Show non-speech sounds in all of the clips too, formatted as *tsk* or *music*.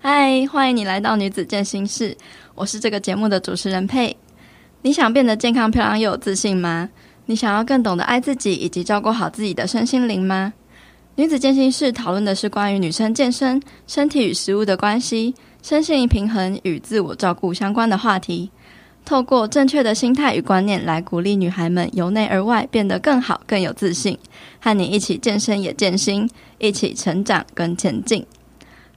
嗨，欢迎你来到女子健心室，我是这个节目的主持人佩。你想变得健康、漂亮又有自信吗？你想要更懂得爱自己以及照顾好自己的身心灵吗？女子健心室讨论的是关于女生健身、身体与食物的关系、身心灵平衡与自我照顾相关的话题。透过正确的心态与观念来鼓励女孩们由内而外变得更好、更有自信，和你一起健身也健心，一起成长跟前进。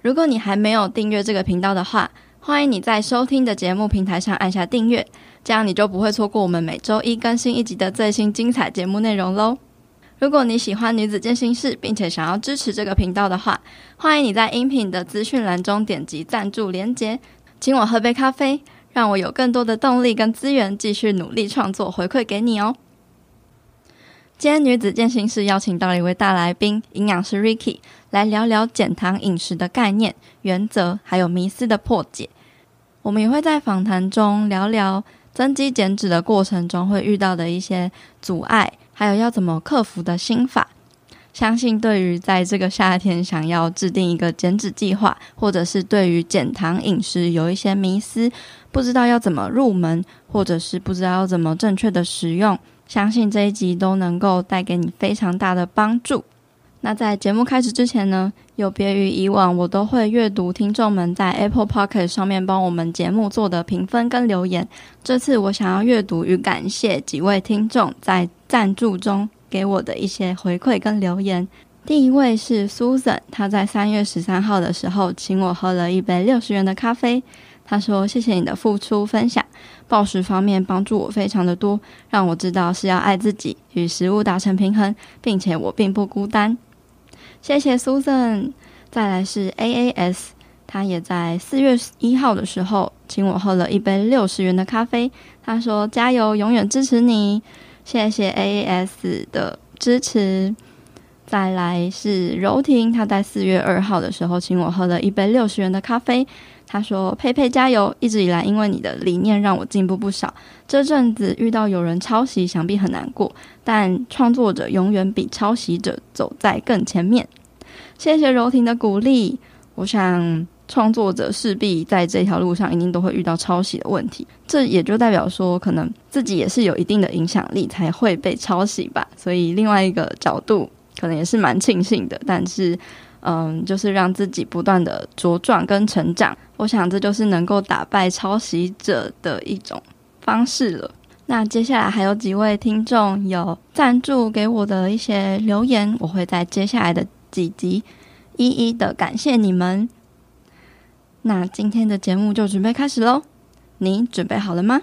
如果你还没有订阅这个频道的话，欢迎你在收听的节目平台上按下订阅，这样你就不会错过我们每周一更新一集的最新精彩节目内容喽。如果你喜欢女子健心室，并且想要支持这个频道的话，欢迎你在音频的资讯栏中点击赞助连结，请我喝杯咖啡，让我有更多的动力跟资源继续努力创作，回馈给你哦。今天女子健心室邀请到了一位大来宾，营养师 Ricky，来聊聊减糖饮食的概念、原则，还有迷思的破解。我们也会在访谈中聊聊增肌减脂的过程中会遇到的一些阻碍，还有要怎么克服的心法。相信对于在这个夏天想要制定一个减脂计划，或者是对于减糖饮食有一些迷思，不知道要怎么入门，或者是不知道要怎么正确的使用。相信这一集都能够带给你非常大的帮助。那在节目开始之前呢，有别于以往，我都会阅读听众们在 Apple Podcast 上面帮我们节目做的评分跟留言。这次我想要阅读与感谢几位听众在赞助中给我的一些回馈跟留言。第一位是 Susan，他在三月十三号的时候请我喝了一杯六十元的咖啡。他说：“谢谢你的付出分享，暴食方面帮助我非常的多，让我知道是要爱自己，与食物达成平衡，并且我并不孤单。”谢谢 Susan。再来是 AAS，他也在四月一号的时候请我喝了一杯六十元的咖啡。他说：“加油，永远支持你。”谢谢 AAS 的支持。再来是柔婷，他在四月二号的时候请我喝了一杯六十元的咖啡。他说：“佩佩加油！一直以来，因为你的理念让我进步不少。这阵子遇到有人抄袭，想必很难过。但创作者永远比抄袭者走在更前面。谢谢柔婷的鼓励。我想，创作者势必在这条路上一定都会遇到抄袭的问题。这也就代表说，可能自己也是有一定的影响力，才会被抄袭吧。所以，另外一个角度，可能也是蛮庆幸的。但是。”嗯，就是让自己不断的茁壮跟成长，我想这就是能够打败抄袭者的一种方式了。那接下来还有几位听众有赞助给我的一些留言，我会在接下来的几集一一的感谢你们。那今天的节目就准备开始喽，你准备好了吗？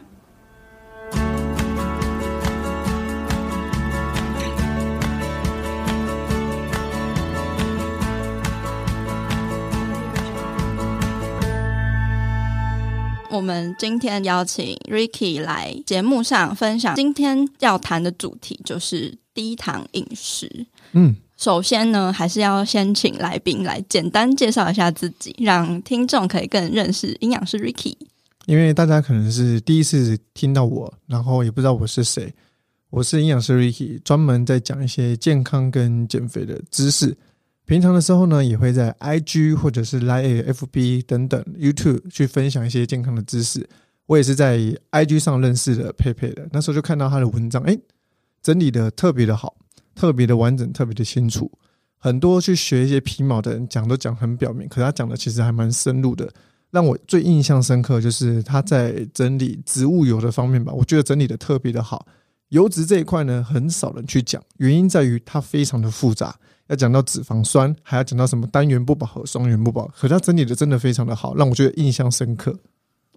我们今天邀请 Ricky 来节目上分享，今天要谈的主题就是低糖饮食。嗯，首先呢，还是要先请来宾来简单介绍一下自己，让听众可以更认识营养师 Ricky。因为大家可能是第一次听到我，然后也不知道我是谁。我是营养师 Ricky，专门在讲一些健康跟减肥的知识。平常的时候呢，也会在 IG 或者是 Line、FB 等等 YouTube 去分享一些健康的知识。我也是在 IG 上认识的佩佩的，那时候就看到他的文章，哎，整理的特别的好，特别的完整，特别的清楚。很多去学一些皮毛的人讲都讲很表面，可他讲的其实还蛮深入的。让我最印象深刻就是他在整理植物油的方面吧，我觉得整理的特别的好。油脂这一块呢，很少人去讲，原因在于它非常的复杂。要讲到脂肪酸，还要讲到什么单元不饱和、双元不饱和，他整理的真的非常的好，让我觉得印象深刻。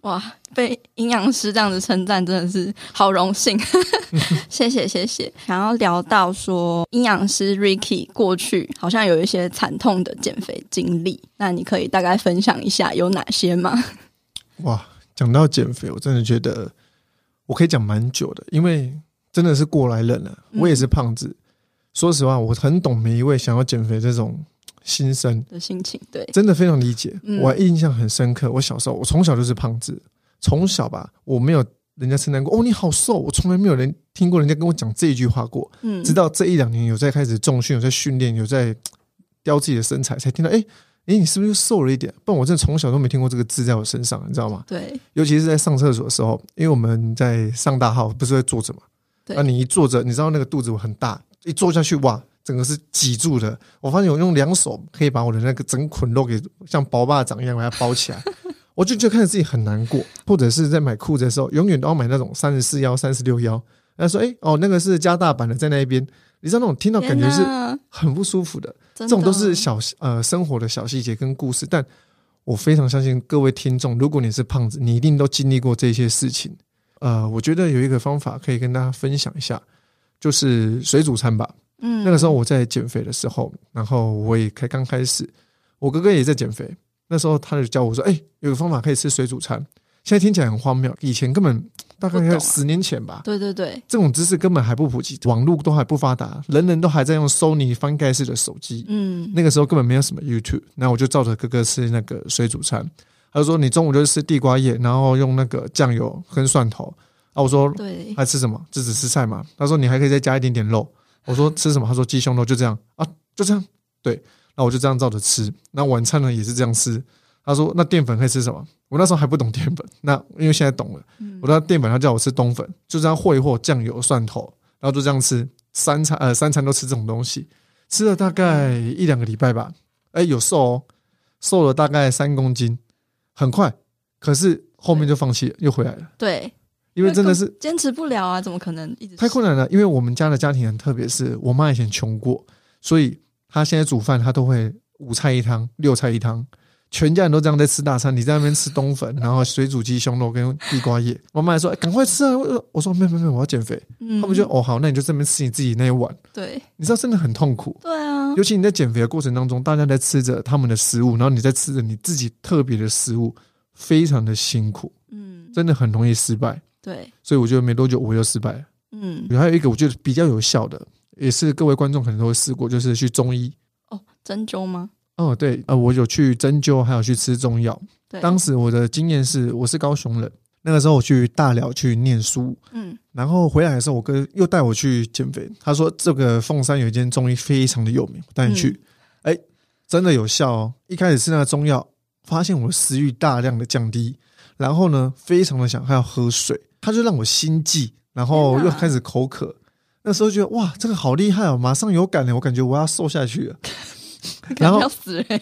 哇，被营养师这样子称赞，真的是好荣幸。谢 *laughs* 谢谢谢。想要聊到说，营养师 Ricky 过去好像有一些惨痛的减肥经历，那你可以大概分享一下有哪些吗？哇，讲到减肥，我真的觉得我可以讲蛮久的，因为真的是过来人了，我也是胖子。嗯说实话，我很懂每一位想要减肥这种心声的心情，对，真的非常理解。我还印象很深刻，我小时候，我从小就是胖子，从小吧，我没有人家称赞过哦，你好瘦，我从来没有人听过人家跟我讲这一句话过。嗯，直到这一两年有在开始重训，有在训练，有在雕自己的身材，才听到，哎，哎，你是不是又瘦了一点？不然我真的从小都没听过这个字在我身上，你知道吗？对，尤其是在上厕所的时候，因为我们在上大号不是会坐着嘛？对，那你一坐着，你知道那个肚子很大，一坐下去哇，整个是挤住的。我发现我用两手可以把我的那个整捆肉给像包巴掌一样把它包起来，*laughs* 我就觉得看着自己很难过。或者是在买裤子的时候，永远都要买那种三十四腰、三十六腰。他说：“哎，哦，那个是加大版的，在那一边。”你知道那种听到感觉是很不舒服的。这种都是小呃生活的小细节跟故事，但我非常相信各位听众，如果你是胖子，你一定都经历过这些事情。呃，我觉得有一个方法可以跟大家分享一下，就是水煮餐吧。嗯，那个时候我在减肥的时候，然后我也开刚开始，我哥哥也在减肥，那时候他就教我说：“哎，有个方法可以吃水煮餐。”现在听起来很荒谬，以前根本。大概在十年前吧，对对对，这种知识根本还不普及，网络都还不发达，人人都还在用 Sony 翻盖式的手机。嗯，那个时候根本没有什么 YouTube，那我就照着哥哥吃那个水煮餐。他就说：“你中午就吃地瓜叶，然后用那个酱油跟蒜头。”啊，我说：“对，还吃什么？这只吃菜嘛。”他说：“你还可以再加一点点肉。”我说：“吃什么？”他说：“鸡胸肉。”就这样啊，就这样。对，那我就这样照着吃。那晚餐呢也是这样吃。他说：“那淀粉可以吃什么？”我那时候还不懂淀粉，那因为现在懂了。我知道淀粉，他叫我吃冬粉，就这样和一和酱油、蒜头，然后就这样吃三餐，呃，三餐都吃这种东西，吃了大概一两个礼拜吧。哎，有瘦哦，瘦了大概三公斤，很快。可是后面就放弃了，又回来了。对，因为真的是坚持不了啊，怎么可能一直太困难了？因为我们家的家庭很特别，是我妈以前穷过，所以她现在煮饭，她都会五菜一汤、六菜一汤。全家人都这样在吃大餐，你在那边吃冬粉，然后水煮鸡胸肉跟地瓜叶。我妈还说：“赶快吃啊！”我说：“没有没有，我要减肥。”他们就哦好，那你就这边吃你自己那一碗。对，你知道真的很痛苦。对啊，尤其你在减肥的过程当中，大家在吃着他们的食物，然后你在吃着你自己特别的食物，非常的辛苦。嗯，真的很容易失败。对，所以我觉得没多久我又失败了。嗯，还有一个我觉得比较有效的，也是各位观众可能都会试过，就是去中医。哦，针灸吗？哦，对，呃，我有去针灸，还有去吃中药。对，当时我的经验是，我是高雄人，那个时候我去大寮去念书，嗯，然后回来的时候，我哥又带我去减肥。他说这个凤山有一间中医非常的有名，我带你去，哎、嗯，真的有效哦。一开始吃那个中药，发现我食欲大量的降低，然后呢，非常的想还要喝水，他就让我心悸，然后又开始口渴。那时候觉得哇，这个好厉害哦，马上有感了，我感觉我要瘦下去了。*laughs* 然后要死人！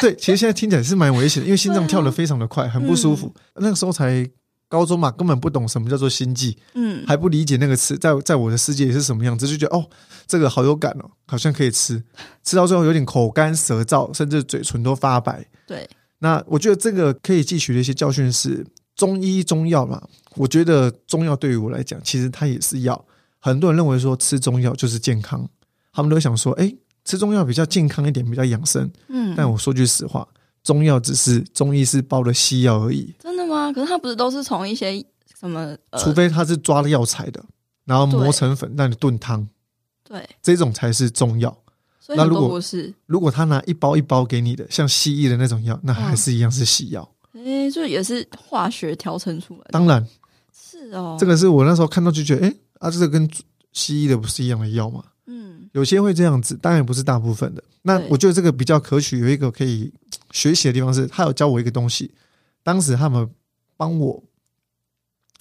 对，其实现在听起来是蛮危险的，因为心脏跳得非常的快，很不舒服。那个时候才高中嘛，根本不懂什么叫做心悸，嗯，还不理解那个词，在在我的世界里是什么样子，就觉得哦，这个好有感哦，好像可以吃，吃到最后有点口干舌燥，甚至嘴唇都发白。对，那我觉得这个可以汲取的一些教训是，中医中药嘛，我觉得中药对于我来讲，其实它也是药。很多人认为说吃中药就是健康，他们都想说，哎。吃中药比较健康一点，比较养生。嗯，但我说句实话，中药只是中医是包的西药而已。真的吗？可是它不是都是从一些什么？呃、除非它是抓了药材的，然后磨成粉让你炖汤。对，这种才是中药。那如果不是，如果他拿一包一包给你的，像西医的那种药，那还是一样是西药。哎、嗯，这、欸、也是化学调成出来的。当然，是哦。这个是我那时候看到就觉得，哎、欸，啊，这个跟西医的不是一样的药吗？嗯有些会这样子，当然不是大部分的。那我觉得这个比较可取，有一个可以学习的地方是，他有教我一个东西。当时他们帮我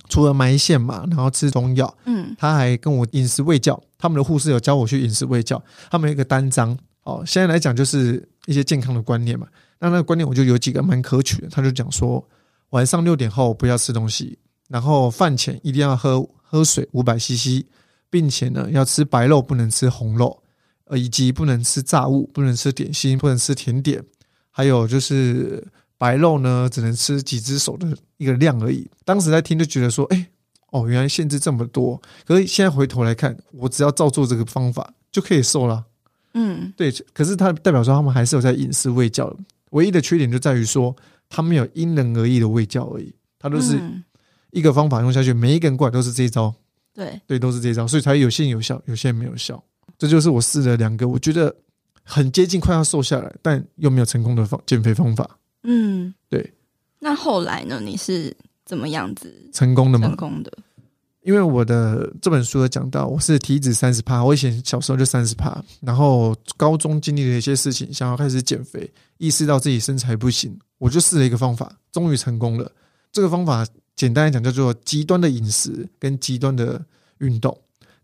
除了埋线嘛，然后吃中药，嗯，他还跟我饮食喂教。他们的护士有教我去饮食喂教，他们有一个单张。哦，现在来讲就是一些健康的观念嘛。那那个观念我就有几个蛮可取的。他就讲说，晚上六点后不要吃东西，然后饭前一定要喝喝水五百 CC。并且呢，要吃白肉，不能吃红肉，呃，以及不能吃炸物，不能吃点心，不能吃甜点，还有就是白肉呢，只能吃几只手的一个量而已。当时在听就觉得说，哎、欸，哦，原来限制这么多。可是现在回头来看，我只要照做这个方法就可以瘦了。嗯，对。可是它代表说他们还是有在饮食喂教的，唯一的缺点就在于说，他们有因人而异的喂教而已。他都是一个方法用下去，每一个人过来都是这一招。对对，都是这一招，所以才有些有效，有些没有效。这就是我试了两个，我觉得很接近快要瘦下来，但又没有成功的方减肥方法。嗯，对。那后来呢？你是怎么样子成功的吗？成功的。因为我的这本书有讲到，我是体脂三十趴，我以前小时候就三十趴，然后高中经历了一些事情，想要开始减肥，意识到自己身材不行，我就试了一个方法，终于成功了。这个方法简单来讲叫做极端的饮食跟极端的运动。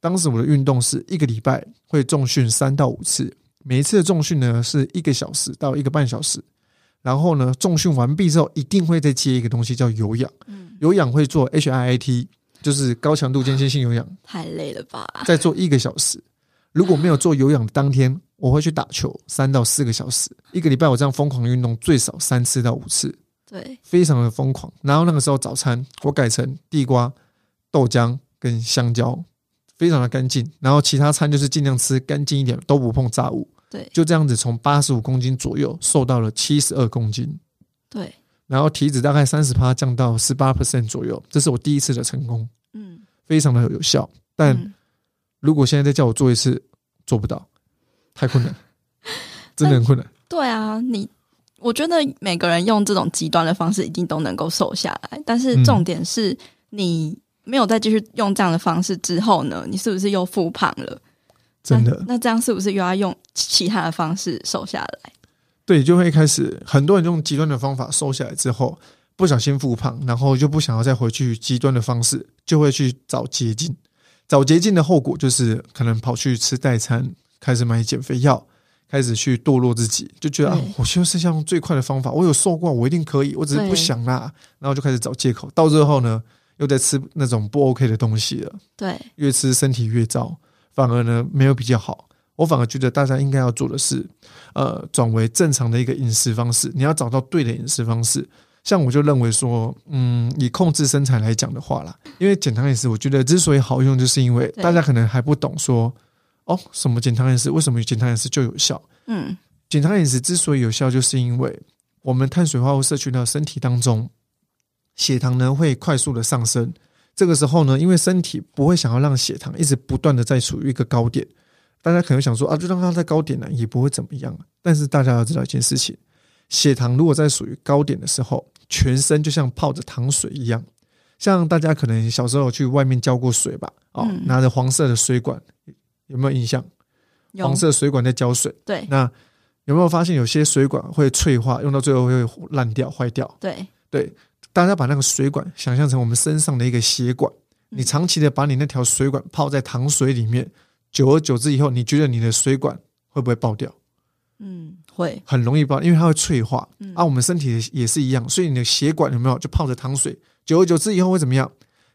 当时我的运动是一个礼拜会重训三到五次，每一次的重训呢是一个小时到一个半小时，然后呢重训完毕之后一定会再接一个东西叫有氧，有氧会做 HIIT。就是高强度间歇性有氧，太累了吧？再做一个小时，如果没有做有氧的当天，我会去打球三到四个小时。一个礼拜我这样疯狂运动最少三次到五次，对，非常的疯狂。然后那个时候早餐我改成地瓜、豆浆跟香蕉，非常的干净。然后其他餐就是尽量吃干净一点，都不碰炸物。对，就这样子从八十五公斤左右瘦到了七十二公斤。对。然后体脂大概三十趴降到十八 percent 左右，这是我第一次的成功，嗯，非常的有效。但如果现在再叫我做一次，做不到，太困难，*laughs* 真的很困难。对啊，你我觉得每个人用这种极端的方式一定都能够瘦下来，但是重点是你没有再继续用这样的方式之后呢，你是不是又复胖了？真的？那，那这样是不是又要用其他的方式瘦下来？对，就会开始很多人用极端的方法瘦下来之后，不小心复胖，然后就不想要再回去极端的方式，就会去找捷径。找捷径的后果就是可能跑去吃代餐，开始买减肥药，开始去堕落自己，就觉得啊，我就是用最快的方法，我有瘦过，我一定可以，我只是不想啦。然后就开始找借口，到最后呢，又在吃那种不 OK 的东西了。对，越吃身体越糟，反而呢没有比较好。我反而觉得大家应该要做的是，呃，转为正常的一个饮食方式。你要找到对的饮食方式。像我就认为说，嗯，以控制身材来讲的话啦，因为减糖饮食，我觉得之所以好用，就是因为大家可能还不懂说，哦，什么减糖饮食，为什么减糖饮食就有效？嗯，减糖饮食之所以有效，就是因为我们碳水化合物摄取到身体当中，血糖呢会快速的上升。这个时候呢，因为身体不会想要让血糖一直不断的在处于一个高点。大家可能想说啊，就让它在高点呢，也不会怎么样。但是大家要知道一件事情，血糖如果在属于高点的时候，全身就像泡着糖水一样。像大家可能小时候去外面浇过水吧，哦，拿着黄色的水管，有没有印象？黄色水管在浇水。对。那有没有发现有些水管会脆化，用到最后会烂掉、坏掉？对。对。大家把那个水管想象成我们身上的一个血管，你长期的把你那条水管泡在糖水里面。久而久之以后，你觉得你的水管会不会爆掉？嗯，会，很容易爆，因为它会脆化。嗯、啊，我们身体也是一样，所以你的血管有没有就泡着糖水？久而久之以后会怎么样？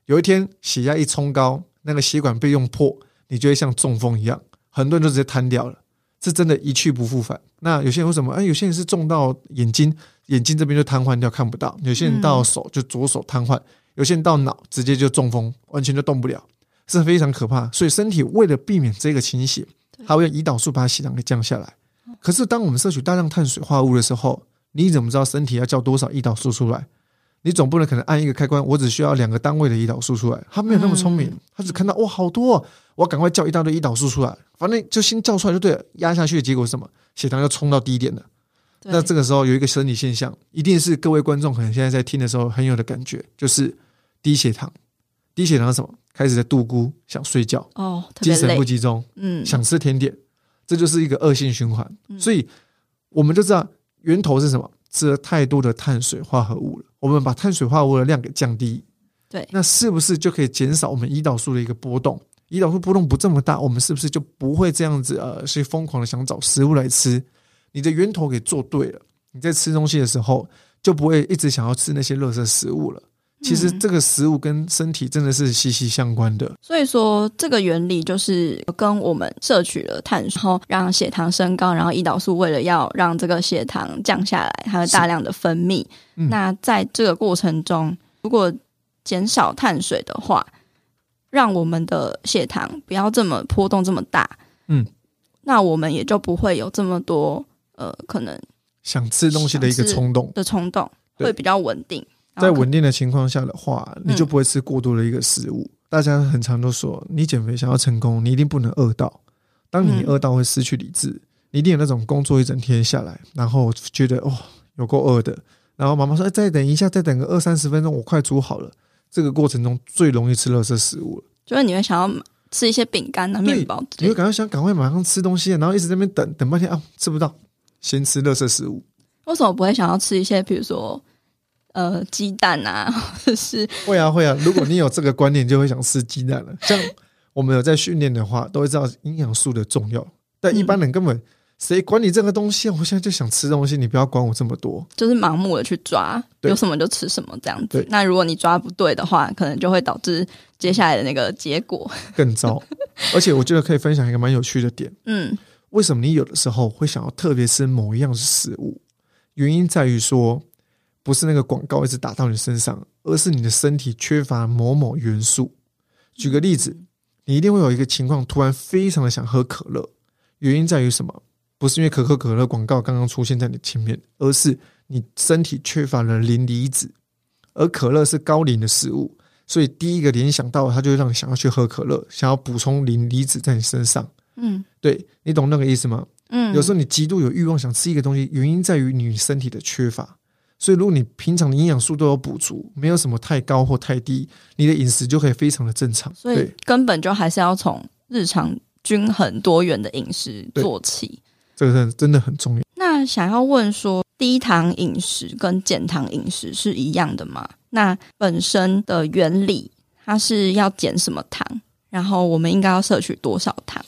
有一天血压一冲高，那个血管被用破，你就会像中风一样，很多人就直接瘫掉了，是真的，一去不复返。那有些人为什么？哎，有些人是中到眼睛，眼睛这边就瘫痪掉，看不到；有些人到手就左手瘫痪，嗯、有些人到脑直接就中风，完全就动不了。是非常可怕，所以身体为了避免这个情形，它会用胰岛素把血糖给降下来。可是当我们摄取大量碳水化合物的时候，你怎么知道身体要叫多少胰岛素出来？你总不能可能按一个开关，我只需要两个单位的胰岛素出来。他没有那么聪明，他只看到哇好多，我要赶快叫一大堆胰岛素出来，反正就先叫出来就对了。压下去的结果是什么？血糖要冲到低点了。那这个时候有一个生理现象，一定是各位观众可能现在在听的时候很有的感觉，就是低血糖。低血糖是什么？开始在度咕，想睡觉哦，精神不集中，嗯，想吃甜点，这就是一个恶性循环。嗯、所以我们就知道源头是什么？吃了太多的碳水化合物了。我们把碳水化合物的量给降低，对，那是不是就可以减少我们胰岛素的一个波动？胰岛素波动不这么大，我们是不是就不会这样子呃，去疯狂的想找食物来吃？你的源头给做对了，你在吃东西的时候就不会一直想要吃那些垃圾食物了。其实这个食物跟身体真的是息息相关的，所以说这个原理就是跟我们摄取了碳水，然后让血糖升高，然后胰岛素为了要让这个血糖降下来，它会大量的分泌。嗯、那在这个过程中，如果减少碳水的话，让我们的血糖不要这么波动这么大，嗯，那我们也就不会有这么多呃可能想吃东西的一个冲动的冲动，会比较稳定。在稳定的情况下的话，你就不会吃过多的一个食物。嗯、大家很常都说，你减肥想要成功，你一定不能饿到。当你饿到会失去理智，你一定有那种工作一整天下来，然后觉得哦有够饿的，然后妈妈说：“哎，再等一下，再等个二三十分钟，我快煮好了。”这个过程中最容易吃垃圾食物了。就是你会想要吃一些饼干啊、面包，你会感觉想赶快马上吃东西，然后一直在那边等等半天啊，吃不到，先吃垃圾食物。为什么不会想要吃一些，比如说呃鸡蛋啊，*laughs* 或者是会啊会啊。如果你有这个观念，就会想吃鸡蛋了。*laughs* 像我们有在训练的话，都会知道营养素的重要，但一般人根本。谁管你这个东西？我现在就想吃东西，你不要管我这么多。就是盲目的去抓，有什么就吃什么这样子。那如果你抓不对的话，可能就会导致接下来的那个结果更糟。*laughs* 而且我觉得可以分享一个蛮有趣的点。嗯，为什么你有的时候会想要特别吃某一样食物？原因在于说，不是那个广告一直打到你身上，而是你的身体缺乏某某元素。举个例子，你一定会有一个情况，突然非常的想喝可乐，原因在于什么？不是因为可口可乐广告刚刚出现在你前面，而是你身体缺乏了磷离子，而可乐是高磷的食物，所以第一个联想到它就让你想要去喝可乐，想要补充磷离子在你身上。嗯，对，你懂那个意思吗？嗯，有时候你极度有欲望想吃一个东西，原因在于你身体的缺乏。所以如果你平常的营养素都有补足，没有什么太高或太低，你的饮食就可以非常的正常。所以根本就还是要从日常均衡多元的饮食做起。这个真真的很重要。那想要问说，低糖饮食跟减糖饮食是一样的吗？那本身的原理，它是要减什么糖？然后我们应该要摄取多少糖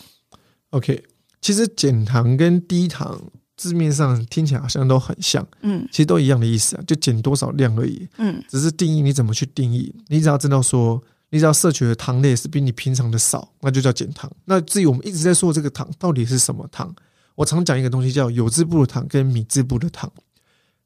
？OK，其实减糖跟低糖字面上听起来好像都很像，嗯，其实都一样的意思啊，就减多少量而已，嗯，只是定义你怎么去定义。你只要知道说，你只要摄取的糖类是比你平常的少，那就叫减糖。那至于我们一直在说这个糖到底是什么糖？我常讲一个东西叫有字部的糖跟米字部的糖。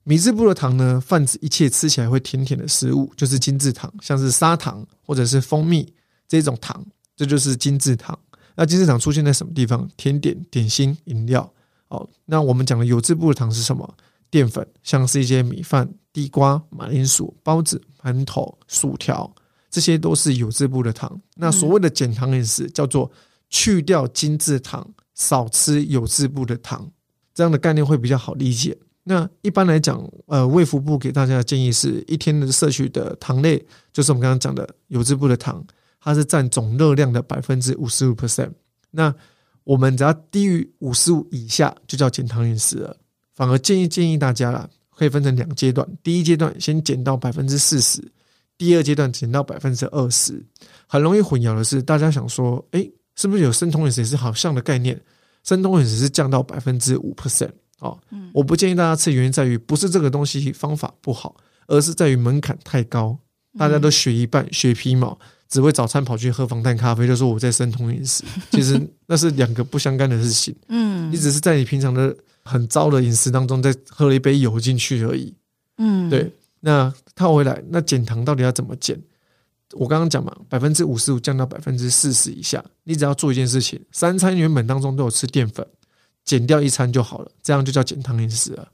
米字部的糖呢，泛指一切吃起来会甜甜的食物，就是精制糖，像是砂糖或者是蜂蜜这种糖，这就是精制糖。那精制糖出现在什么地方？甜点、点心、饮料。哦，那我们讲的有字部的糖是什么？淀粉，像是一些米饭、地瓜、马铃薯、包子、馒头、薯条，这些都是有字部的糖。那所谓的减糖饮食，叫做去掉精制糖。少吃有字部的糖，这样的概念会比较好理解。那一般来讲，呃，卫福部给大家的建议是一天的摄取的糖类，就是我们刚刚讲的有字部的糖，它是占总热量的百分之五十五 percent。那我们只要低于五十五以下，就叫减糖饮食了。反而建议建议大家啦，可以分成两阶段，第一阶段先减到百分之四十，第二阶段减到百分之二十。很容易混淆的是，大家想说，诶。是不是有生酮饮食也是好像的概念？生酮饮食是降到百分之五 percent 哦。我不建议大家吃，原因在于不是这个东西方法不好，而是在于门槛太高。大家都学一半，学皮毛，只会早餐跑去喝防弹咖啡，就说我在生酮饮食，*laughs* 其实那是两个不相干的事情。嗯，你只是在你平常的很糟的饮食当中，再喝了一杯油进去而已。嗯，对。那套回来，那减糖到底要怎么减？我刚刚讲嘛，百分之五十五降到百分之四十以下，你只要做一件事情，三餐原本当中都有吃淀粉，减掉一餐就好了，这样就叫减糖饮食了，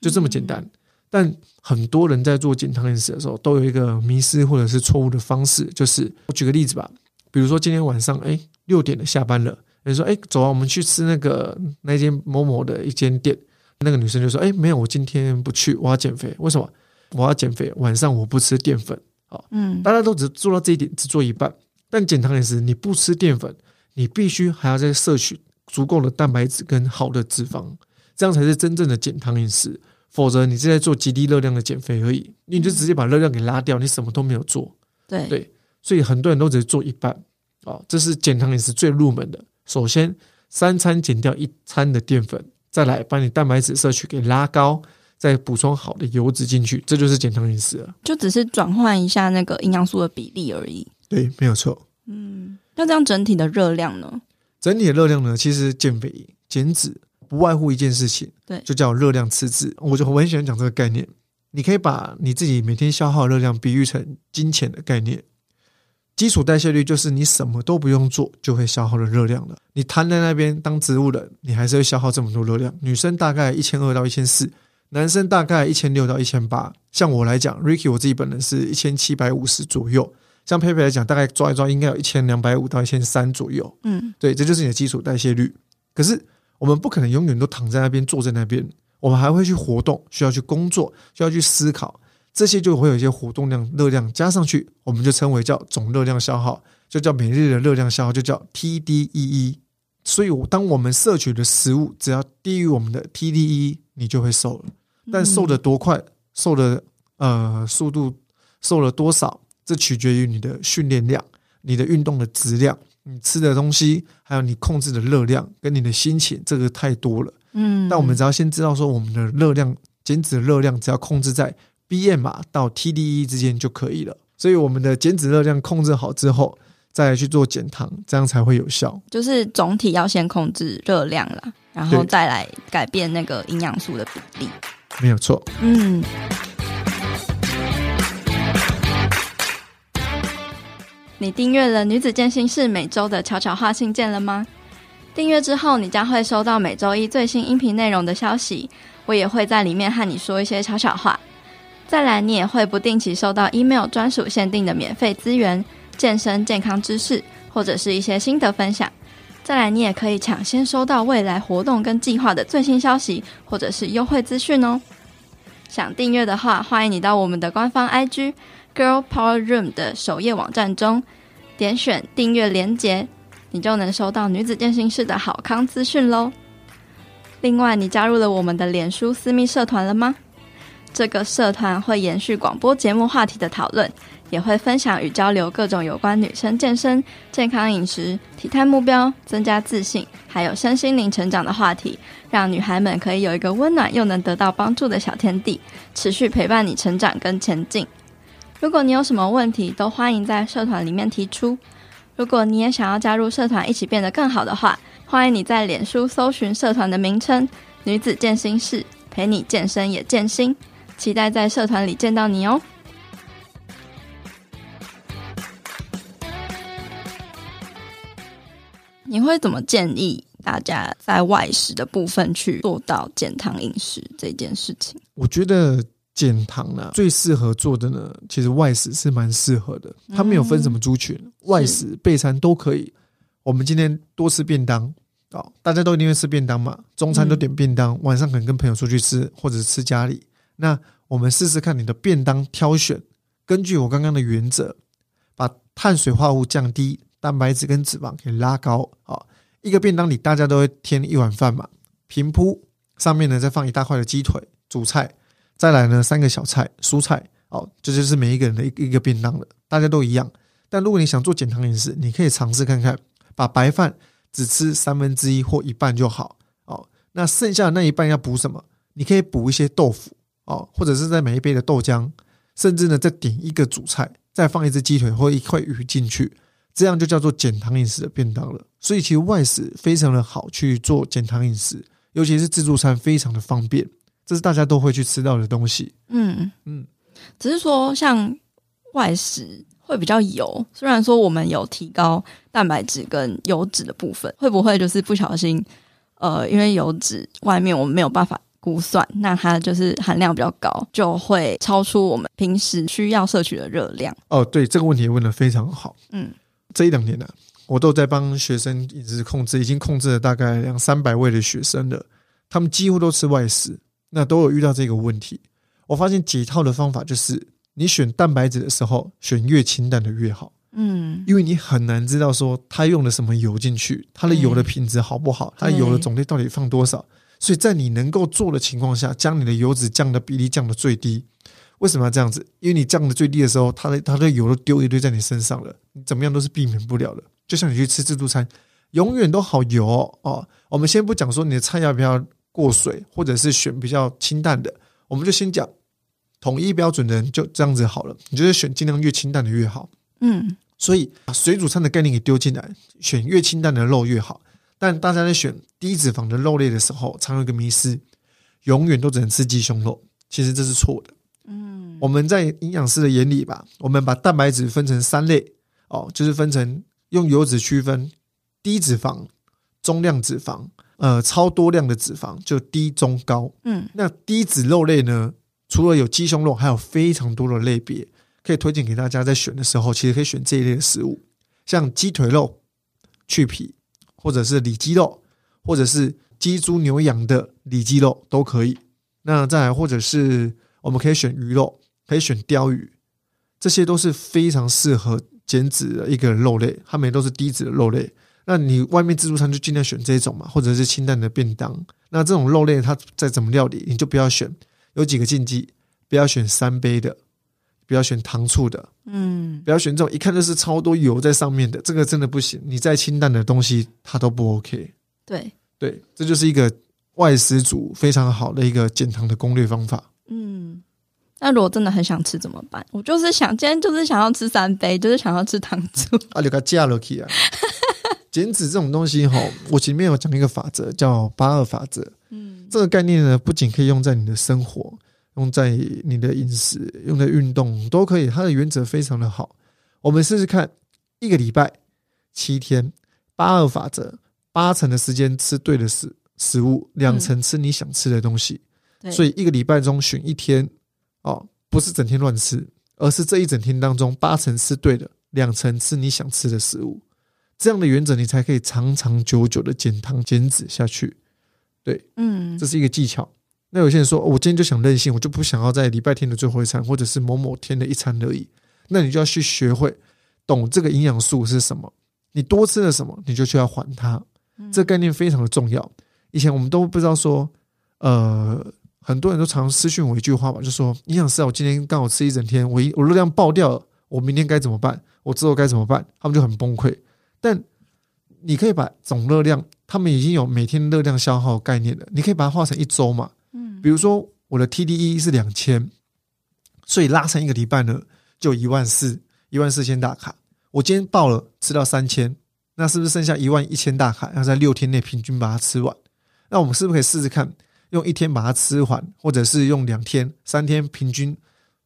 就这么简单。但很多人在做减糖饮食的时候，都有一个迷失或者是错误的方式，就是我举个例子吧，比如说今天晚上，哎，六点了下班了，你说，哎，走啊，我们去吃那个那间某某的一间店，那个女生就说，哎，没有，我今天不去，我要减肥，为什么？我要减肥，晚上我不吃淀粉。好，嗯，大家都只做到这一点，只做一半。但减糖饮食，你不吃淀粉，你必须还要再摄取足够的蛋白质跟好的脂肪，这样才是真正的减糖饮食。否则，你是在做极低热量的减肥而已，你就直接把热量给拉掉，你什么都没有做。对对，所以很多人都只是做一半。哦，这是减糖饮食最入门的。首先，三餐减掉一餐的淀粉，再来把你蛋白质摄取给拉高。再补充好的油脂进去，这就是减糖饮食了。就只是转换一下那个营养素的比例而已。对，没有错。嗯，那这样整体的热量呢？整体的热量呢？其实减肥减脂不外乎一件事情，对，就叫热量赤字。我就我很喜欢讲这个概念。你可以把你自己每天消耗热量比喻成金钱的概念。基础代谢率就是你什么都不用做就会消耗的热量了。你瘫在那边当植物人，你还是会消耗这么多热量。女生大概一千二到一千四。男生大概一千六到一千八，像我来讲，Ricky 我自己本人是一千七百五十左右。像佩佩来讲，大概抓一抓，应该有一千两百五到一千三左右。嗯，对，这就是你的基础代谢率。可是我们不可能永远都躺在那边，坐在那边，我们还会去活动，需要去工作，需要去思考。这些就会有一些活动量热量加上去，我们就称为叫总热量消耗，就叫每日的热量消耗，就叫 TDEE。所以，当我们摄取的食物只要低于我们的 TDEE，你就会瘦了。但瘦的多快，瘦的呃速度，瘦了多少，这取决于你的训练量、你的运动的质量、你吃的东西，还有你控制的热量跟你的心情，这个太多了。嗯，但我们只要先知道说，我们的热量减脂热量只要控制在。BMR 到 TDE 之间就可以了，所以我们的减脂热量控制好之后，再来去做减糖，这样才会有效。就是总体要先控制热量啦，然后再来改变那个营养素的比例。没有错。嗯。你订阅了女子健心室每周的悄悄话信件了吗？订阅之后，你将会收到每周一最新音频内容的消息，我也会在里面和你说一些悄悄话。再来，你也会不定期收到 email 专属限定的免费资源、健身健康知识，或者是一些心得分享。再来，你也可以抢先收到未来活动跟计划的最新消息，或者是优惠资讯哦。想订阅的话，欢迎你到我们的官方 IG Girl Power Room 的首页网站中，点选订阅连结，你就能收到女子健身室的好康资讯喽。另外，你加入了我们的脸书私密社团了吗？这个社团会延续广播节目话题的讨论，也会分享与交流各种有关女生健身、健康饮食、体态目标、增加自信，还有身心灵成长的话题，让女孩们可以有一个温暖又能得到帮助的小天地，持续陪伴你成长跟前进。如果你有什么问题，都欢迎在社团里面提出。如果你也想要加入社团，一起变得更好的话，欢迎你在脸书搜寻社团的名称“女子健心室”，陪你健身也健心。期待在社团里见到你哦！你会怎么建议大家在外食的部分去做到健康饮食这件事情？我觉得减糖呢，最适合做的呢，其实外食是蛮适合的。它没有分什么族群，嗯、外食备餐都可以。我们今天多吃便当哦，大家都一定会吃便当嘛，中餐都点便当，嗯、晚上可能跟朋友出去吃，或者吃家里。那我们试试看你的便当挑选，根据我刚刚的原则，把碳水化合物降低，蛋白质跟脂肪可以拉高。好，一个便当里大家都会添一碗饭嘛，平铺上面呢再放一大块的鸡腿、主菜，再来呢三个小菜、蔬菜。哦，这就是每一个人的一一个便当了，大家都一样。但如果你想做减糖饮食，你可以尝试看看，把白饭只吃三分之一或一半就好。哦，那剩下那一半要补什么？你可以补一些豆腐。哦，或者是在每一杯的豆浆，甚至呢再点一个主菜，再放一只鸡腿或一块鱼进去，这样就叫做减糖饮食的便当了。所以其实外食非常的好去做减糖饮食，尤其是自助餐非常的方便，这是大家都会去吃到的东西。嗯嗯，只是说像外食会比较油，虽然说我们有提高蛋白质跟油脂的部分，会不会就是不小心呃，因为油脂外面我们没有办法。估算，那它就是含量比较高，就会超出我们平时需要摄取的热量。哦，对，这个问题问的非常好。嗯，这一两年呢、啊，我都在帮学生饮食控制，已经控制了大概两三百位的学生了。他们几乎都吃外食，那都有遇到这个问题。我发现解套的方法就是，你选蛋白质的时候，选越清淡的越好。嗯，因为你很难知道说它用了什么油进去，它的油的品质好不好，它的油的种类到底放多少。所以在你能够做的情况下，将你的油脂降的比例降的最低。为什么要这样子？因为你降的最低的时候，它的它的油都丢一堆在你身上了，你怎么样都是避免不了的。就像你去吃自助餐，永远都好油哦，哦。我们先不讲说你的菜要不要过水，或者是选比较清淡的，我们就先讲统一标准的人就这样子好了。你就是选尽量越清淡的越好。嗯，所以把水煮餐的概念给丢进来，选越清淡的肉越好。但大家在选低脂肪的肉类的时候，常有一个迷思，永远都只能吃鸡胸肉。其实这是错的。嗯，我们在营养师的眼里吧，我们把蛋白质分成三类哦，就是分成用油脂区分低脂肪、中量脂肪、呃超多量的脂肪，就低、中、高。嗯，那低脂肉类呢，除了有鸡胸肉，还有非常多的类别可以推荐给大家。在选的时候，其实可以选这一类的食物，像鸡腿肉去皮。或者是里脊肉，或者是鸡、猪、牛、羊的里脊肉都可以。那再来，或者是我们可以选鱼肉，可以选鲷鱼，这些都是非常适合减脂的一个肉类，它们也都是低脂的肉类。那你外面自助餐就尽量选这种嘛，或者是清淡的便当。那这种肉类它再怎么料理，你就不要选。有几个禁忌，不要选三杯的，不要选糖醋的，嗯，不要选这种一看就是超多油在上面的，这个真的不行。你再清淡的东西，它都不 OK。对对，这就是一个外食族非常好的一个减糖的攻略方法。嗯，那如果真的很想吃怎么办？我就是想今天就是想要吃三杯，就是想要吃糖醋，啊，就给它加了去啊。*laughs* *laughs* 减脂这种东西哈，我前面有讲一个法则叫八二法则。嗯，这个概念呢，不仅可以用在你的生活，用在你的饮食，用在运动都可以。它的原则非常的好。我们试试看，一个礼拜七天，八二法则，八成的时间吃对的食食物，两成吃你想吃的东西。嗯，所以一个礼拜中选一天哦，不是整天乱吃，而是这一整天当中八成吃对的，两成吃你想吃的食物。这样的原则，你才可以长长久久的减糖减脂下去。对，嗯，这是一个技巧。那有些人说，我今天就想任性，我就不想要在礼拜天的最后一餐，或者是某某天的一餐而已。那你就要去学会懂这个营养素是什么。你多吃了什么，你就需要还它。这概念非常的重要。以前我们都不知道说，呃，很多人都常私讯我一句话吧，就说营养师啊，我今天刚好吃一整天，我一我热量爆掉了，我明天该怎么办？我之后该怎么办？他们就很崩溃。但你可以把总热量，他们已经有每天热量消耗概念了，你可以把它化成一周嘛。嗯，比如说我的 TDE 是两千，所以拉成一个礼拜呢，就一万四，一万四千大卡。我今天爆了，吃到三千，那是不是剩下一万一千大卡？要在六天内平均把它吃完？那我们是不是可以试试看，用一天把它吃完，或者是用两天、三天平均，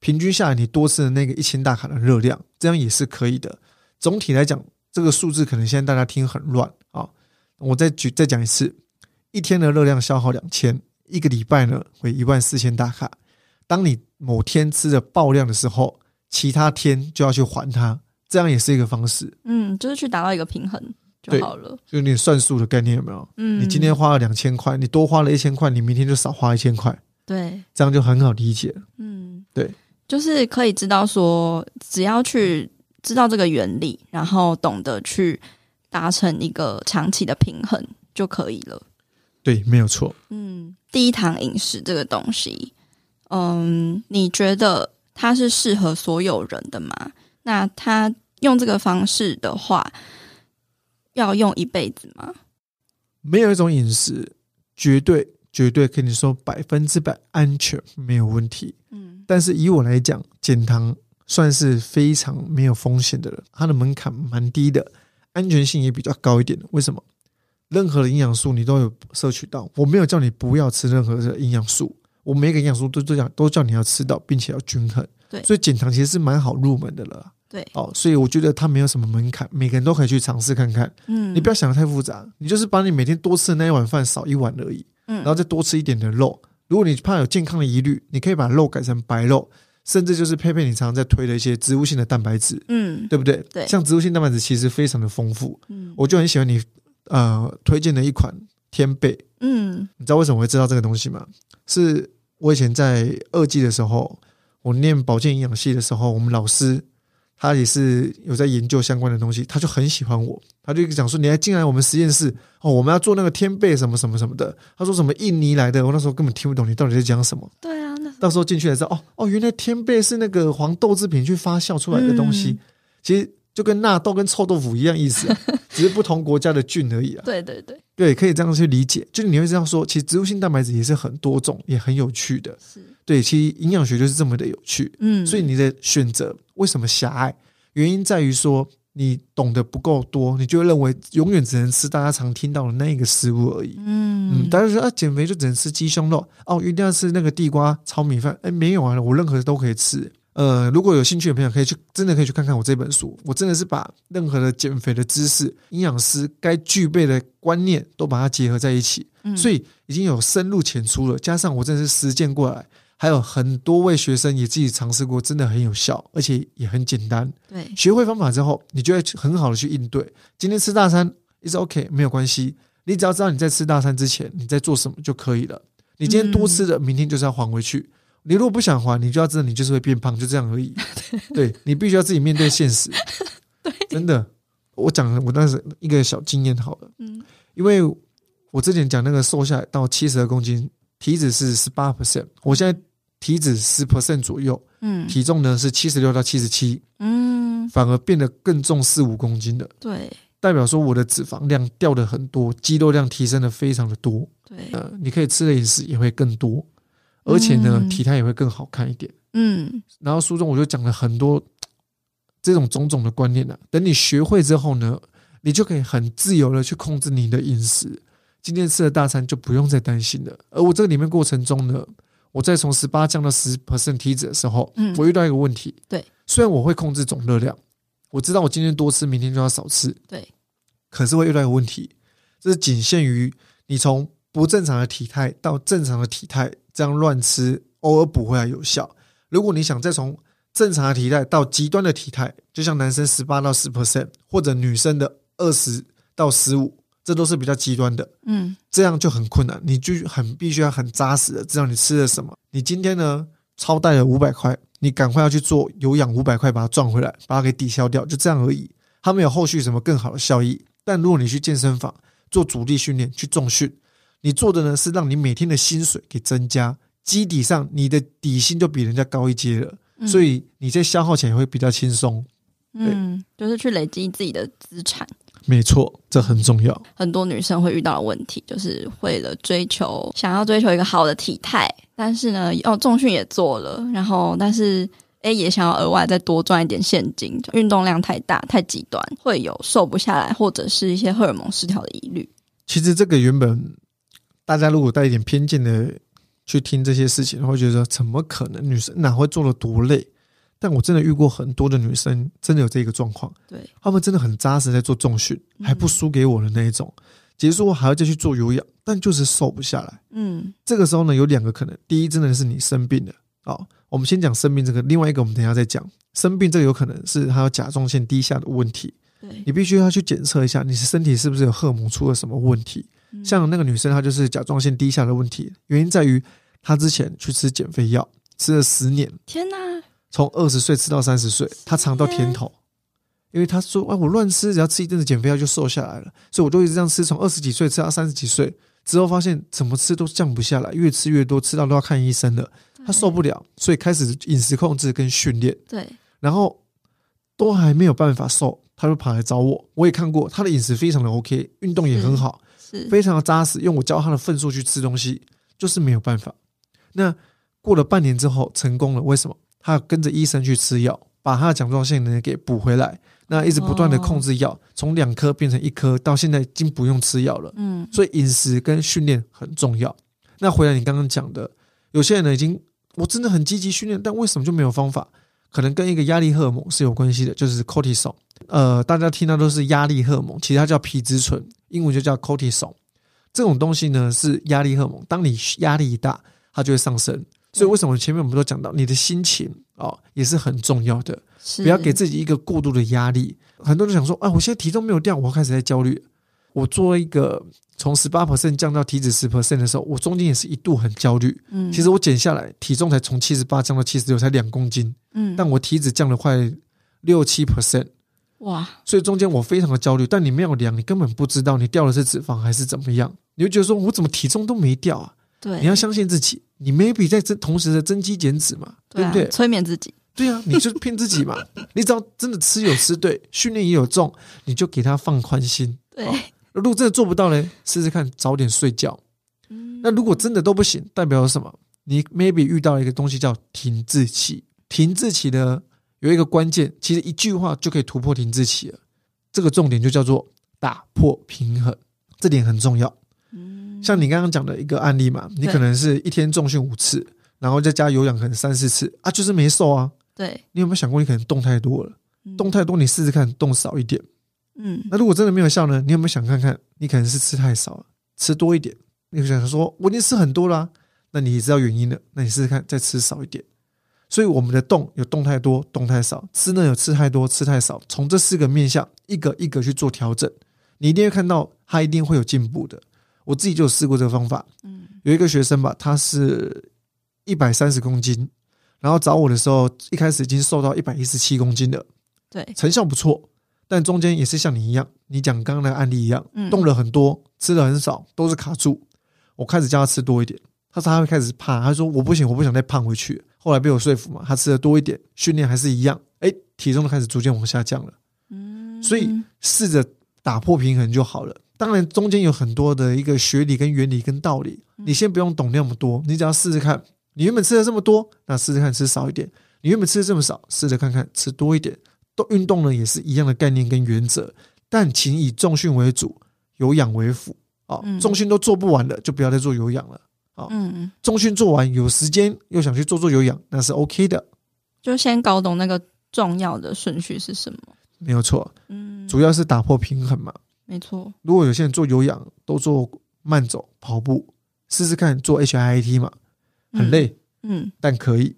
平均下来你多吃的那个一千大卡的热量，这样也是可以的。总体来讲。这个数字可能现在大家听很乱啊，我再举再讲一次，一天的热量消耗两千，一个礼拜呢为一万四千大卡。当你某天吃的爆量的时候，其他天就要去还它，这样也是一个方式。嗯，就是去达到一个平衡就好了。就有点算数的概念有没有？嗯，你今天花了两千块，你多花了一千块，你明天就少花一千块。对，这样就很好理解。嗯，对，就是可以知道说，只要去。知道这个原理，然后懂得去达成一个长期的平衡就可以了。对，没有错。嗯，低糖饮食这个东西，嗯，你觉得它是适合所有人的吗？那他用这个方式的话，要用一辈子吗？没有一种饮食绝对绝对跟你说百分之百安全没有问题。嗯，但是以我来讲，减糖。算是非常没有风险的了，它的门槛蛮低的，安全性也比较高一点。为什么？任何的营养素你都有摄取到，我没有叫你不要吃任何的营养素，我每个营养素都都讲都叫你要吃到，并且要均衡。对，所以减糖其实是蛮好入门的了。对，哦，所以我觉得它没有什么门槛，每个人都可以去尝试看看。嗯，你不要想的太复杂，你就是把你每天多吃的那一碗饭少一碗而已，嗯，然后再多吃一点的肉。如果你怕有健康的疑虑，你可以把肉改成白肉。甚至就是佩佩，你常常在推的一些植物性的蛋白质，嗯，对不对？对，像植物性蛋白质其实非常的丰富，嗯，我就很喜欢你呃推荐的一款天贝，嗯，你知道为什么会知道这个东西吗？是我以前在二季的时候，我念保健营养系的时候，我们老师他也是有在研究相关的东西，他就很喜欢我，他就讲说，你还进来我们实验室哦，我们要做那个天贝什么什么什么的，他说什么印尼来的，我那时候根本听不懂你到底在讲什么，对。啊。到时候进去才知道，哦哦，原来天贝是那个黄豆制品去发酵出来的东西，嗯、其实就跟纳豆跟臭豆腐一样意思，啊，*laughs* 只是不同国家的菌而已啊。对对对，对，可以这样去理解。就是你会这样说，其实植物性蛋白质也是很多种，也很有趣的。是对，其实营养学就是这么的有趣。嗯，所以你的选择为什么狭隘？原因在于说。你懂得不够多，你就会认为永远只能吃大家常听到的那一个食物而已。嗯，嗯，大家说啊，减肥就只能吃鸡胸肉哦，一定要吃那个地瓜炒米饭。哎，没有啊，我任何都可以吃。呃，如果有兴趣的朋友，可以去真的可以去看看我这本书。我真的是把任何的减肥的知识、营养师该具备的观念都把它结合在一起，嗯，所以已经有深入浅出了。加上我真的是实践过来。还有很多位学生也自己尝试过，真的很有效，而且也很简单。对，学会方法之后，你就会很好的去应对。今天吃大餐，is OK，没有关系。你只要知道你在吃大餐之前你在做什么就可以了。你今天多吃的，明天就是要还回去。你如果不想还，你就要知道你就是会变胖，就这样而已。*laughs* 对，你必须要自己面对现实。*laughs* 对，真的，我讲我当时一个小经验好了。嗯，因为我之前讲那个瘦下来到七十二公斤，体脂是十八 percent，我现在体脂十 percent 左右，嗯，体重呢是七十六到七十七，嗯，反而变得更重四五公斤的。对，代表说我的脂肪量掉的很多，肌肉量提升的非常的多。对，呃，你可以吃的饮食也会更多。而且呢，嗯、体态也会更好看一点。嗯，然后书中我就讲了很多 *tsk* 这种种种的观念呢、啊。等你学会之后呢，你就可以很自由的去控制你的饮食。今天吃的大餐就不用再担心了。而我这个里面过程中呢，我再从十八降到十 percent 体脂的时候，嗯，我遇到一个问题。对，虽然我会控制总热量，我知道我今天多吃，明天就要少吃。对，可是会遇到一个问题，这是仅限于你从不正常的体态到正常的体态。这样乱吃，偶尔补回来有效。如果你想再从正常的体态到极端的体态，就像男生十八到十 percent，或者女生的二十到十五，这都是比较极端的。嗯，这样就很困难，你就很必须要很扎实的知道你吃了什么。你今天呢，超带了五百块，你赶快要去做有氧五百块，把它赚回来，把它给抵消掉，就这样而已。它没有后续什么更好的效益。但如果你去健身房做主力训练，去重训。你做的呢是让你每天的薪水给增加，基底上你的底薪就比人家高一阶了，嗯、所以你在消耗起来会比较轻松。嗯，就是去累积自己的资产。没错，这很重要。很多女生会遇到的问题，就是为了追求想要追求一个好的体态，但是呢，哦重训也做了，然后但是诶也想要额外再多赚一点现金，运动量太大太极端，会有瘦不下来或者是一些荷尔蒙失调的疑虑。其实这个原本。大家如果带一点偏见的去听这些事情，会觉得怎么可能？女生哪会做的多累？但我真的遇过很多的女生，真的有这个状况。对，她们真的很扎实在做重训，还不输给我的那一种。结束后还要再去做有氧，但就是瘦不下来。嗯，这个时候呢，有两个可能：第一，真的是你生病了。哦，我们先讲生病这个；另外一个，我们等一下再讲生病这个，有可能是她有甲状腺低下的问题。对，你必须要去检测一下，你的身体是不是有荷尔蒙出了什么问题。像那个女生，她就是甲状腺低下的问题，原因在于她之前去吃减肥药，吃了十年。天哪！从二十岁吃到三十岁，他尝到甜头，因为他说：“哎，我乱吃，只要吃一阵子减肥药就瘦下来了。”所以我就一直这样吃，从二十几岁吃到三十几岁之后，发现怎么吃都降不下来，越吃越多，吃到都要看医生了。他受不了，所以开始饮食控制跟训练。对，然后都还没有办法瘦，他就跑来找我。我也看过他的饮食非常的 OK，运动也很好。是非常的扎实，用我教他的份数去吃东西，就是没有办法。那过了半年之后成功了，为什么？他跟着医生去吃药，把他的甲状腺呢给补回来。那一直不断的控制药，从两颗变成一颗，到现在已经不用吃药了。嗯，所以饮食跟训练很重要。那回来你刚刚讲的，有些人呢已经我真的很积极训练，但为什么就没有方法？可能跟一个压力荷尔蒙是有关系的，就是 cortisol。呃，大家听到都是压力荷尔蒙，其实它叫皮质醇，英文就叫 cortisol。这种东西呢是压力荷尔蒙，当你压力一大，它就会上升。所以为什么前面我们都讲到，你的心情哦也是很重要的，不要给自己一个过度的压力。很多人想说，哎，我现在体重没有掉，我开始在焦虑。我做一个从十八 percent 降到体脂十 percent 的时候，我中间也是一度很焦虑。嗯，其实我减下来体重才从七十八降到七十六，才两公斤。嗯，但我体脂降了快六七 percent。哇！所以中间我非常的焦虑，但你没有量，你根本不知道你掉的是脂肪还是怎么样。你就觉得说，我怎么体重都没掉啊？对，你要相信自己，你 maybe 在增同时的增肌减脂嘛，对，不对？催眠自己，对啊，你就骗自己嘛。*laughs* 你只要真的吃有吃对，训练也有重，你就给他放宽心。对，如果真的做不到呢，试试看早点睡觉。嗯，那如果真的都不行，代表什么？你 maybe 遇到一个东西叫停滞期，停滞期呢有一个关键，其实一句话就可以突破停滞期了。这个重点就叫做打破平衡，这点很重要。嗯，像你刚刚讲的一个案例嘛，你可能是一天重训五次，然后再加有氧可能三四次啊，就是没瘦啊。对，你有没有想过你可能动太多了？动太多，你试试看动少一点。嗯，那如果真的没有效呢？你有没有想看看？你可能是吃太少了，吃多一点。你想说我已经吃很多了啊，那你知道原因了，那你试试看再吃少一点。所以我们的动有动太多，动太少；吃呢有吃太多，吃太少。从这四个面向一个一个去做调整，你一定会看到它一定会有进步的。我自己就有试过这个方法。嗯，有一个学生吧，他是一百三十公斤，然后找我的时候，一开始已经瘦到一百一十七公斤了，对，成效不错，但中间也是像你一样，你讲刚刚的案例一样，嗯，动了很多，吃的很少，都是卡住。我开始叫他吃多一点，他说他会开始怕，他说我不行，我不想再胖回去。后来被我说服嘛，他吃的多一点，训练还是一样，哎，体重都开始逐渐往下降了。嗯，所以试着打破平衡就好了。当然，中间有很多的一个学理跟原理跟道理，你先不用懂那么多，你只要试试看。你原本吃的这么多，那试试看吃少一点；你原本吃的这么少，试着看看吃多一点。都运动呢，也是一样的概念跟原则，但请以重训为主，有氧为辅。啊，重训都做不完了，就不要再做有氧了。啊，嗯，重训做完有时间又想去做做有氧，那是 OK 的。就先搞懂那个重要的顺序是什么，没有错。嗯，主要是打破平衡嘛。没错，如果有些人做有氧都做慢走、跑步，试试看做 HIIT 嘛，很累，嗯，嗯，但可以，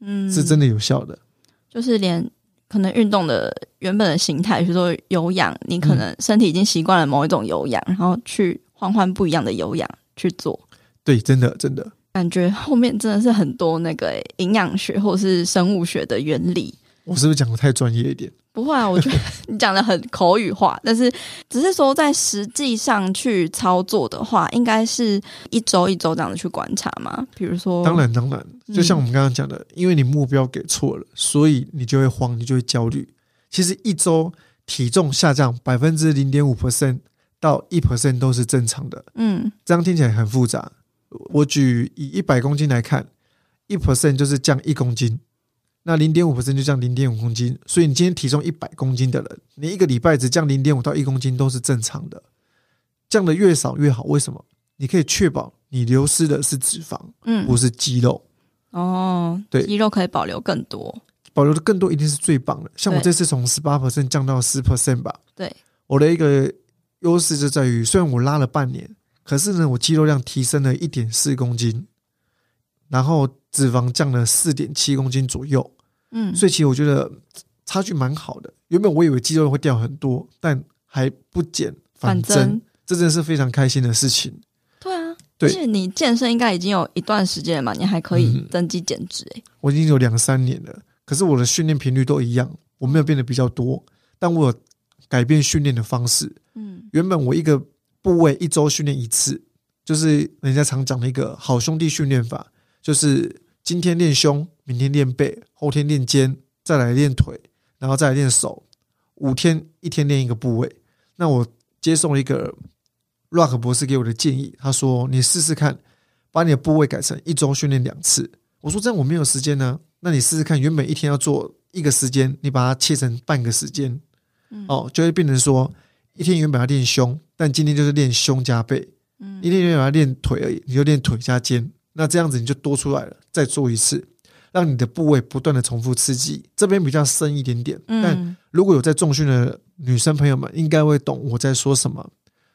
嗯，是真的有效的。就是连可能运动的原本的形态，比如说有氧，你可能身体已经习惯了某一种有氧，然后去换换不一样的有氧去做。对，真的真的，感觉后面真的是很多那个营养学或是生物学的原理。我是不是讲的太专业一点？不会啊，我觉得 *laughs* 你讲的很口语化，但是只是说在实际上去操作的话，应该是一周一周这样子去观察嘛。比如说，当然当然，就像我们刚刚讲的，嗯，因为你目标给错了，所以你就会慌，你就会焦虑。其实一周体重下降百分之零点五 percent 到一 percent 都是正常的。嗯，这样听起来很复杂。我举以一百公斤来看，一 percent 就是降一公斤。那零点五 percent 就降零点五公斤，所以你今天体重一百公斤的人，你一个礼拜只降零点五到一公斤都是正常的，降的越少越好。为什么？你可以确保你流失的是脂肪，嗯，不是肌肉。哦，对，肌肉可以保留更多，保留的更多一定是最棒的。像我这次从十八 percent 降到十 percent 吧，对，我的一个优势就在于，虽然我拉了半年，可是呢，我肌肉量提升了一点四公斤，然后脂肪降了四点七公斤左右。嗯，所以其实我觉得差距蛮好的。原本我以为肌肉会掉很多，但还不减反增，这真的是非常开心的事情。对啊，对，而且你健身应该已经有一段时间了嘛，你还可以增肌减脂诶。我已经有两三年了，可是我的训练频率都一样，我没有变得比较多，但我有改变训练的方式。嗯，原本我一个部位一周训练一次，就是人家常讲的一个好兄弟训练法，就是。今天练胸，明天练背，后天练肩，再来练腿，然后再来练手，五天一天练一个部位。那我接送了一个 Rock 博士给我的建议，他说：“你试试看，把你的部位改成一周训练两次。”我说：“这样我没有时间呢。”那你试试看，原本一天要做一个时间，你把它切成半个时间，哦，就会变成说一天原本要练胸，但今天就是练胸加背，嗯一天原本要练腿而已，你就练腿加肩。那这样子你就多出来了，再做一次，让你的部位不断的重复刺激。这边比较深一点点，但如果有在重训的女生朋友们，应该会懂我在说什么。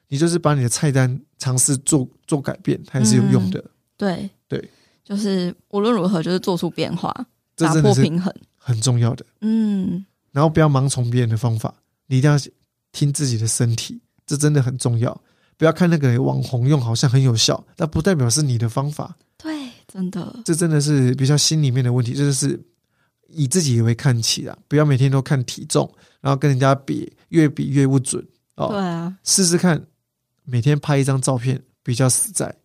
你就是把你的菜单尝试做做改变，还是有用的。对对，就是无论如何，就是做出变化，打破平衡，很重要的。嗯，然后不要盲从别人的方法，你一定要听自己的身体，这真的很重要。不要看那个网红用好像很有效，但不代表是你的方法。对，真的，这真的是比较心里面的问题，这就是以自己为看齐啦，不要每天都看体重，然后跟人家比，越比越不准哦。对啊，试试看，每天拍一张照片比较实在，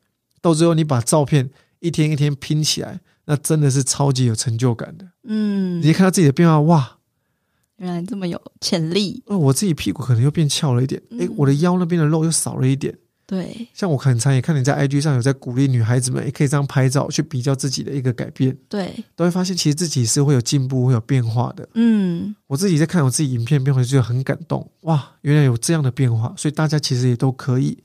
到最后你把照片一天一天拼起来，那真的是超级有成就感的。嗯，你看到自己的变化，哇！原来这么有潜力。哦，我自己屁股可能又变翘了一点，哎、嗯，我的腰那边的肉又少了一点。对，像我很常也看你在 IG 上有在鼓励女孩子们，也可以这样拍照去比较自己的一个改变。对，都会发现其实自己是会有进步、会有变化的。嗯，我自己在看我自己影片变化，就很感动。哇，原来有这样的变化，所以大家其实也都可以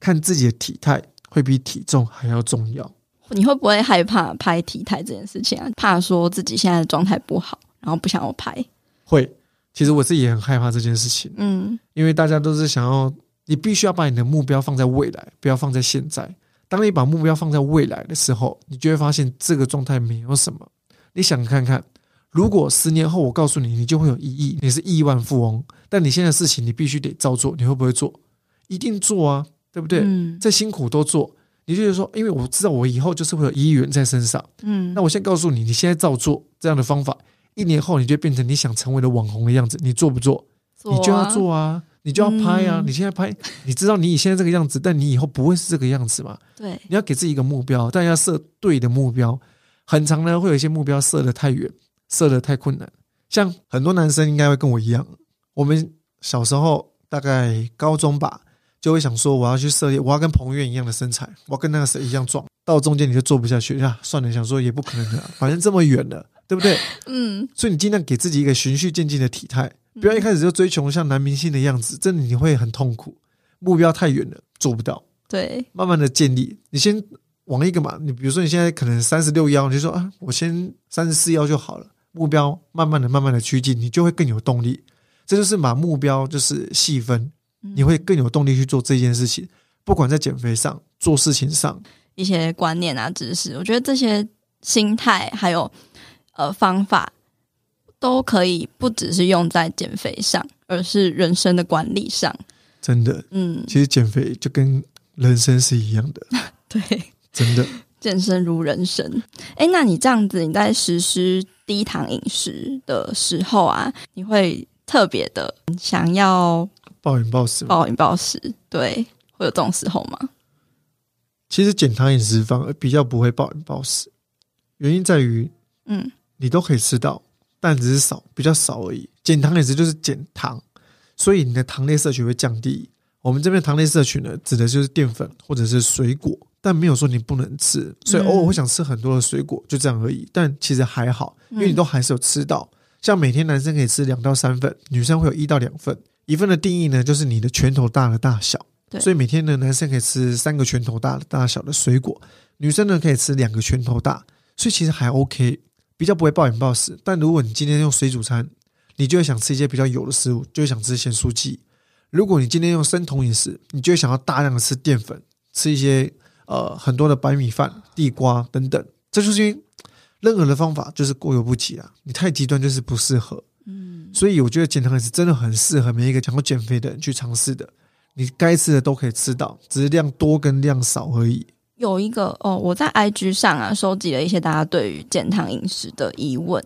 看自己的体态，会比体重还要重要。你会不会害怕拍体态这件事情啊？怕说自己现在的状态不好，然后不想要拍？会，其实我自己也很害怕这件事情。嗯，因为大家都是想要，你必须要把你的目标放在未来，不要放在现在。当你把目标放在未来的时候，你就会发现这个状态没有什么。你想看看，如果十年后我告诉你，你就会有一亿，你是亿万富翁，但你现在的事情你必须得照做，你会不会做？一定做啊，对不对？嗯，再辛苦都做。你就觉得说，因为我知道我以后就是会有一亿元在身上，嗯，那我先告诉你，你现在照做这样的方法，一年后你就变成你想成为的网红的样子，你做不做？做啊、你就要做啊，你就要拍啊！嗯、你现在拍，你知道你以现在这个样子，但你以后不会是这个样子嘛？对，你要给自己一个目标，但要设对的目标。很长呢，会有一些目标设得太远，设得太困难。像很多男生应该会跟我一样，我们小时候大概高中吧。就会想说，我要去涉猎，我要跟彭于晏一样的身材，我要跟那个谁一样壮。到中间你就做不下去呀，算了，想说也不可能的，反正这么远了，对不对？*laughs* 嗯。所以你尽量给自己一个循序渐进的体态，不要一开始就追求像男明星的样子，真的你会很痛苦。目标太远了，做不到。对，慢慢的建立，你先往一个嘛，你比如说你现在可能三十六腰，你就说啊，我先三十四腰就好了。目标慢慢的、慢慢的趋近，你就会更有动力。这就是把目标就是细分。你会更有动力去做这件事情，不管在减肥上、做事情上，一些观念啊、知识，我觉得这些心态还有呃方法，都可以不只是用在减肥上，而是人生的管理上。真的，嗯，其实减肥就跟人生是一样的。*laughs* 对，真的，健身如人生。哎，那你这样子，你在实施低糖饮食的时候啊，你会特别的想要。暴饮暴食，暴饮暴食，对，会有这种时候吗？其实减糖饮食反而比较不会暴饮暴食，原因在于，嗯，你都可以吃到，但只是少，比较少而已。减糖饮食就是减糖，所以你的糖类摄取会降低。我们这边糖类摄取呢，指的就是淀粉或者是水果，但没有说你不能吃，所以偶尔会想吃很多的水果，就这样而已。但其实还好，因为你都还是有吃到。像每天男生可以吃两到三份，女生会有一到两份。一份的定义呢，就是你的拳头大的大小。对，所以每天呢，男生可以吃三个拳头大的大小的水果，女生呢可以吃两个拳头大，所以其实还 OK，比较不会暴饮暴食。但如果你今天用水煮餐，你就会想吃一些比较油的食物，就会想吃咸酥鸡。如果你今天用生酮饮食，你就会想要大量的吃淀粉，吃一些呃很多的白米饭、地瓜等等。这就是因为任何的方法就是过犹不及啊，你太极端就是不适合。所以我觉得减糖饮食真的很适合每一个想要减肥的人去尝试的。你该吃的都可以吃到，只是量多跟量少而已。有一个哦，我在 IG 上啊收集了一些大家对于健康饮食的疑问，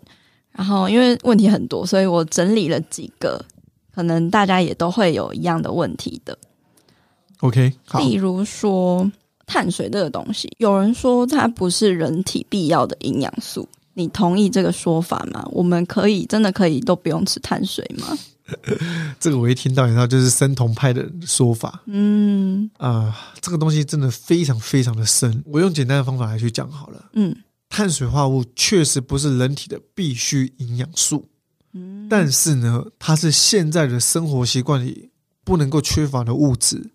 然后因为问题很多，所以我整理了几个，可能大家也都会有一样的问题的。OK，好。例如说碳水这个东西，有人说它不是人体必要的营养素。你同意这个说法吗？我们可以真的可以都不用吃碳水吗？*laughs* 这个我一听到，你知道就是生酮派的说法。嗯啊、呃，这个东西真的非常非常的深。我用简单的方法来去讲好了。嗯，碳水化合物确实不是人体的必需营养素。嗯，但是呢，它是现在的生活习惯里不能够缺乏的物质。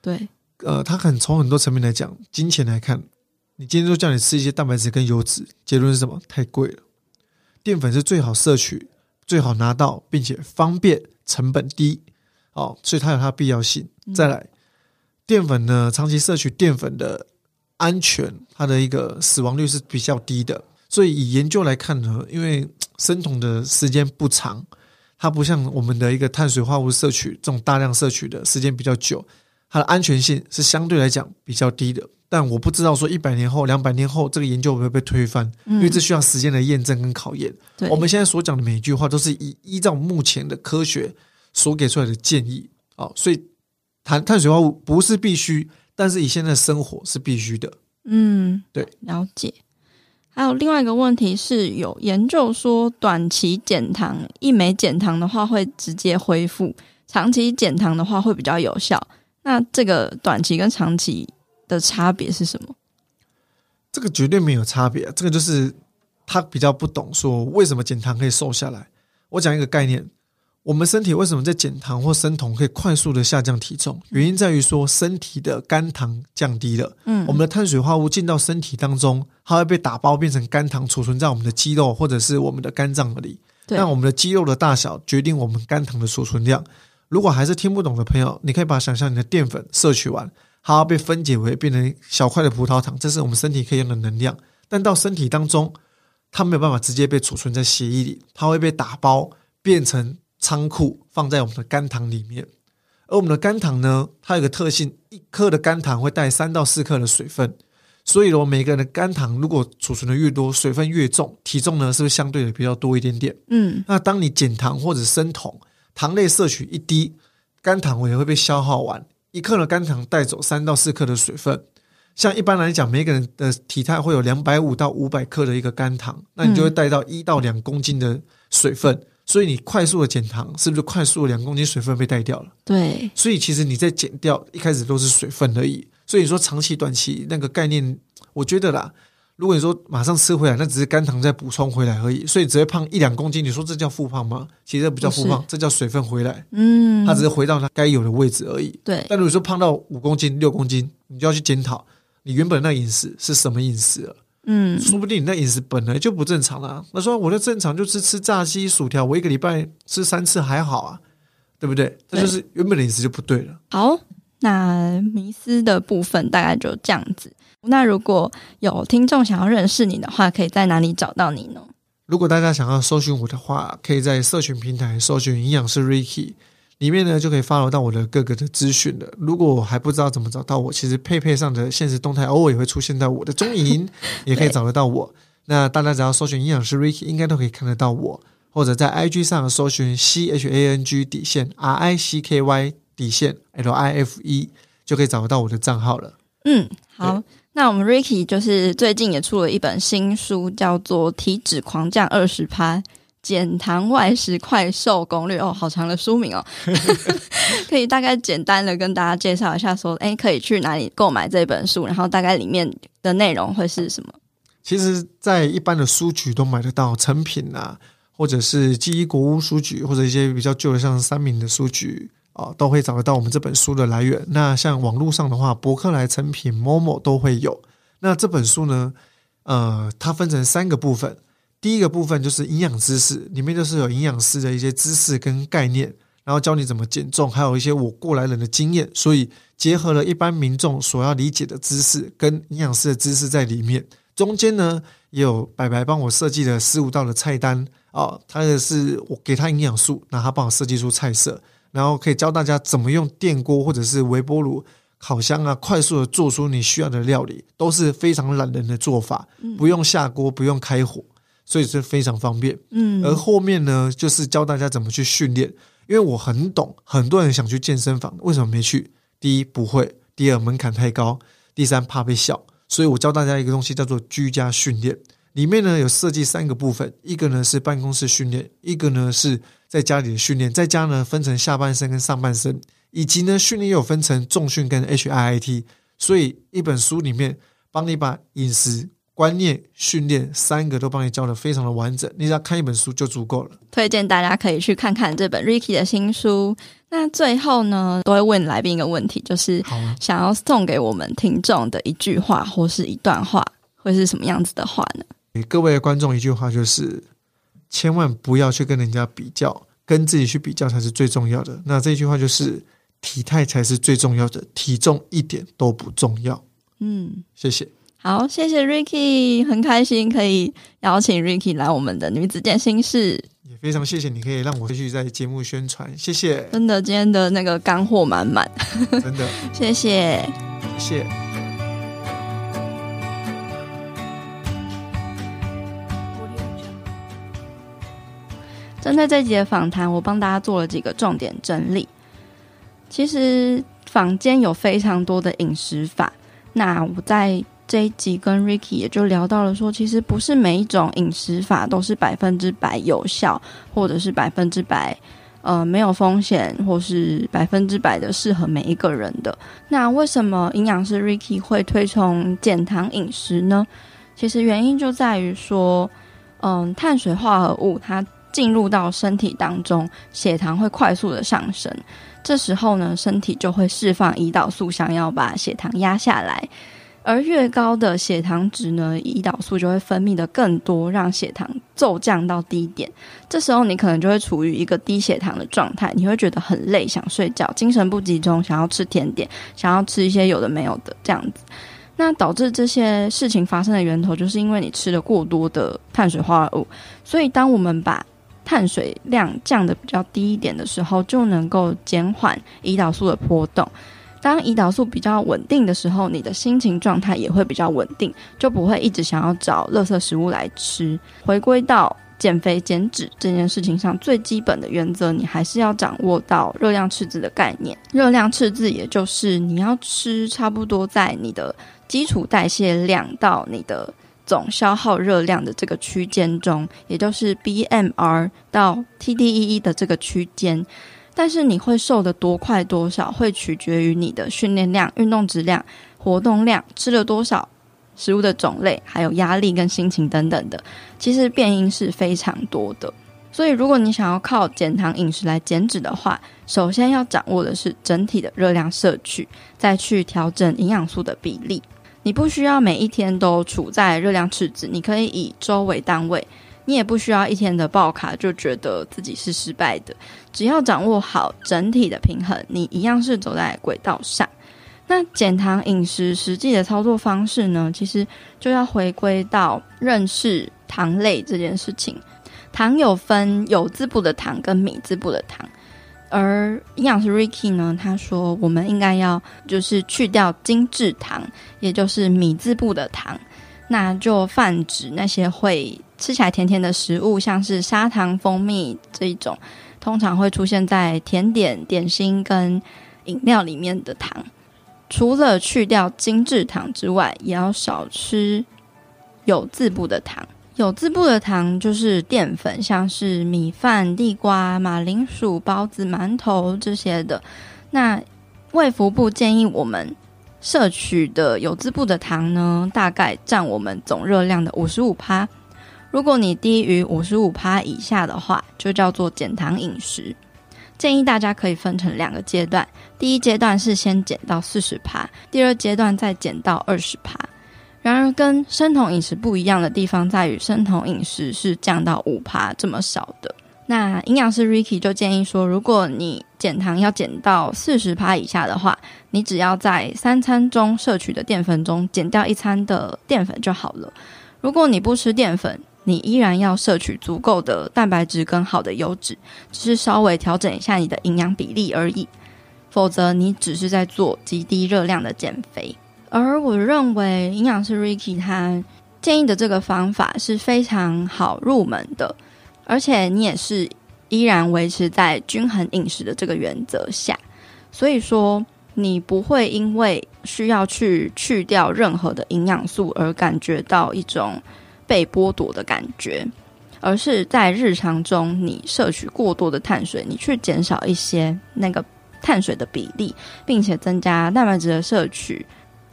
对，呃，它很从很多层面来讲，金钱来看。你今天就叫你吃一些蛋白质跟油脂，结论是什么？太贵了。淀粉是最好摄取、最好拿到，并且方便、成本低，哦，所以它有它的必要性。再来，淀粉呢，长期摄取淀粉的安全，它的一个死亡率是比较低的。所以以研究来看呢，因为生酮的时间不长，它不像我们的一个碳水化合物摄取这种大量摄取的时间比较久，它的安全性是相对来讲比较低的。但我不知道说一百年后、两百年后这个研究会不会被推翻，嗯、因为这需要时间的验证跟考验。对我们现在所讲的每一句话都是依依照目前的科学所给出来的建议。哦，所以碳碳水化合物不是必须，但是以现在的生活是必须的。嗯，对，了解。还有另外一个问题是有研究说，短期减糖一枚减糖的话会直接恢复，长期减糖的话会比较有效。那这个短期跟长期的差别是什么？这个绝对没有差别啊，这个就是他比较不懂，说为什么减糖可以瘦下来。我讲一个概念，我们身体为什么在减糖或生酮可以快速的下降体重？原因在于说身体的肝糖降低了，嗯，我们的碳水化合物进到身体当中，它会被打包变成肝糖，储存在我们的肌肉或者是我们的肝脏里。对，那我们的肌肉的大小决定我们肝糖的储存量。如果还是听不懂的朋友，你可以把想象你的淀粉摄取完。它要被分解为变成小块的葡萄糖，这是我们身体可以用的能量。但到身体当中，它没有办法直接被储存在血液里，它会被打包变成仓库，放在我们的肝糖里面。而我们的肝糖呢，它有个特性，一克的肝糖会带三到四克的水分。所以，我每个人的肝糖如果储存的越多，水分越重，体重呢是不是相对的比较多一点点？嗯，那当你减糖或者升酮，糖类摄取一滴，肝糖也会被消耗完。一克的肝糖带走三到四克的水分。像一般来讲，每个人的体态会有两百五到五百克的一个肝糖，那你就会带到一到两公斤的水分。嗯、所以你快速的减糖，是不是快速的两公斤水分被带掉了？对。所以其实你在减掉一开始都是水分而已。所以说长期、短期那个概念，我觉得啦，如果你说马上吃回来，那只是肝糖再补充回来而已，所以只会胖一两公斤。你说这叫复胖吗？其实这不叫复胖，这叫水分回来。嗯，它只是回到它该有的位置而已。对。但如果说胖到五公斤、六公斤，你就要去检讨你原本那饮食是什么饮食了。嗯，说不定你那饮食本来就不正常啊。那说我的正常就是吃炸鸡、薯条，我一个礼拜吃三次还好啊，对不对？这就是原本的饮食就不对了。好。那迷思的部分大概就这样子。那如果有听众想要认识你的话，可以在哪里找到你呢？如果大家想要搜寻我的话，可以在社群平台搜寻营养师 Ricky，里面呢就可以 follow 到我的各个的资讯了。如果我还不知道怎么找到我，其实佩佩上的现实动态偶尔也会出现在我的踪影，*laughs* 也可以找得到我。那大家只要搜寻营养师 Ricky，应该都可以看得到我，或者在 IG 上搜寻 C H A N G 底线 R I C K Y。底线 L I F E 就可以找得到我的账号了。嗯，好，那我们 Ricky 就是最近也出了一本新书，叫做《体脂狂降二十趴减糖外食快瘦攻略》哦，好长的书名哦。*laughs* *laughs* 可以大概简单的跟大家介绍一下，说，哎，可以去哪里购买这本书？然后大概里面的内容会是什么？其实，在一般的书局都买得到成品啊，或者是记忆国屋书局，或者一些比较旧的像三明的书局。啊，都会找得到我们这本书的来源。那像网络上的话，博客来、诚品、Momo 都会有。那这本书呢，呃，它分成三个部分。第一个部分就是营养知识，里面就是有营养师的一些知识跟概念，然后教你怎么减重，还有一些我过来人的经验。所以结合了一般民众所要理解的知识跟营养师的知识在里面。中间呢，也有白白帮我设计的十五道的菜单哦，他的是我给他营养素，那他帮我设计出菜色。然后可以教大家怎么用电锅或者是微波炉、烤箱啊，快速的做出你需要的料理，都是非常懒人的做法，不用下锅，不用开火，所以是非常方便。嗯，而后面呢，就是教大家怎么去训练，因为我很懂，很多人想去健身房，为什么没去？第一不会，第二门槛太高，第三怕被笑，所以我教大家一个东西叫做居家训练。里面呢有设计三个部分，一个呢是办公室训练，一个呢是在家里的训练，在家呢分成下半身跟上半身，以及呢训练又有分成重训跟 HIIT，所以一本书里面帮你把饮食观念、训练三个都帮你教的非常的完整，你只要看一本书就足够了。推荐大家可以去看看这本 Ricky 的新书。那最后呢，都会问来宾一个问题，就是想要送给我们听众的一句话或是一段话，会是什么样子的话呢？给各位观众一句话，就是千万不要去跟人家比较，跟自己去比较才是最重要的。那这句话就是体态才是最重要的，体重一点都不重要。嗯，谢谢。好，谢谢 Ricky，很开心可以邀请 Ricky 来我们的女子健心室，也非常谢谢你可以让我继续在节目宣传，谢谢。真的，今天的那个干货满满，真的，*laughs* 谢谢，谢谢。针对这集的访谈，我帮大家做了几个重点整理。其实坊间有非常多的饮食法，那我在这一集跟 Ricky 也就聊到了说，其实不是每一种饮食法都是百分之百有效，或者是百分之百呃没有风险，或是百分之百的适合每一个人的。那为什么营养师 Ricky 会推崇减糖饮食呢？其实原因就在于说，嗯，碳水化合物它。进入到身体当中，血糖会快速的上升。这时候呢，身体就会释放胰岛素，想要把血糖压下来。而越高的血糖值呢，胰岛素就会分泌的更多，让血糖骤降到低点。这时候你可能就会处于一个低血糖的状态，你会觉得很累，想睡觉，精神不集中，想要吃甜点，想要吃一些有的没有的这样子。那导致这些事情发生的源头，就是因为你吃了过多的碳水化合物。所以当我们把碳水量降得比较低一点的时候，就能够减缓胰岛素的波动。当胰岛素比较稳定的时候，你的心情状态也会比较稳定，就不会一直想要找垃圾食物来吃。回归到减肥减脂这件事情上，最基本的原则，你还是要掌握到热量赤字的概念。热量赤字也就是你要吃差不多在你的基础代谢量到你的总消耗热量的这个区间中，也就是 BMR 到 TDEE 的这个区间。但是你会瘦得多快多少，会取决于你的训练量、运动质量、活动量、吃了多少。食物的种类，还有压力跟心情等等的，其实变因是非常多的。所以，如果你想要靠减糖饮食来减脂的话，首先要掌握的是整体的热量摄取，再去调整营养素的比例。你不需要每一天都处在热量赤字，你可以以周为单位。你也不需要一天的爆卡就觉得自己是失败的。只要掌握好整体的平衡，你一样是走在轨道上。那减糖饮食实际的操作方式呢？其实就要回归到认识糖类这件事情。糖有分有字部的糖跟米字部的糖，而营养师 Ricky 呢，他说我们应该要就是去掉精制糖，也就是米字部的糖，那就泛指那些会吃起来甜甜的食物，像是砂糖、蜂蜜这一种，通常会出现在甜点、点心跟饮料里面的糖。除了去掉精制糖之外，也要少吃有字部的糖。有字部的糖就是淀粉，像是米饭、地瓜、马铃薯、包子、馒头这些的。那卫福部建议我们摄取的有字部的糖呢，大概占我们总热量的五十五趴。如果你低于五十五趴以下的话，就叫做减糖饮食。建议大家可以分成两个阶段，第一阶段是先减到四十趴，第二阶段再减到二十趴。然而，跟生酮饮食不一样的地方在于，生酮饮食是降到五趴这么少的。那营养师 Ricky 就建议说，如果你减糖要减到四十趴以下的话，你只要在三餐中摄取的淀粉中减掉一餐的淀粉就好了。如果你不吃淀粉，你依然要摄取足够的蛋白质跟好的油脂，只是稍微调整一下你的营养比例而已。否则，你只是在做极低热量的减肥。而我认为，营养师 Ricky 他建议的这个方法是非常好入门的，而且你也是依然维持在均衡饮食的这个原则下，所以说你不会因为需要去去掉任何的营养素而感觉到一种。被剥夺的感觉，而是在日常中你摄取过多的碳水，你去减少一些那个碳水的比例，并且增加蛋白质的摄取。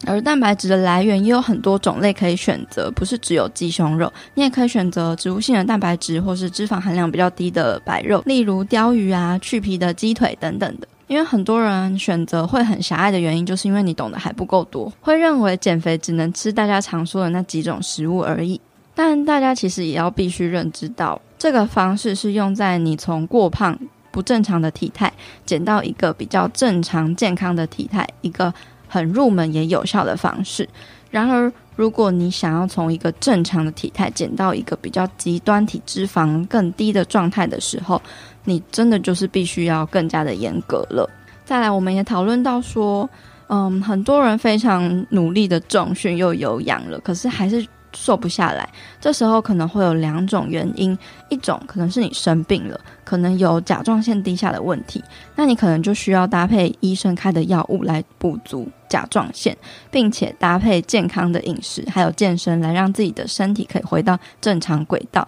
而蛋白质的来源也有很多种类可以选择，不是只有鸡胸肉，你也可以选择植物性的蛋白质，或是脂肪含量比较低的白肉，例如鲷鱼啊、去皮的鸡腿等等的。因为很多人选择会很狭隘的原因，就是因为你懂得还不够多，会认为减肥只能吃大家常说的那几种食物而已。但大家其实也要必须认知到，这个方式是用在你从过胖不正常的体态减到一个比较正常健康的体态，一个很入门也有效的方式。然而，如果你想要从一个正常的体态减到一个比较极端体脂肪更低的状态的时候，你真的就是必须要更加的严格了。再来，我们也讨论到说，嗯，很多人非常努力的重训又有氧了，可是还是。瘦不下来，这时候可能会有两种原因，一种可能是你生病了，可能有甲状腺低下的问题，那你可能就需要搭配医生开的药物来补足甲状腺，并且搭配健康的饮食还有健身，来让自己的身体可以回到正常轨道，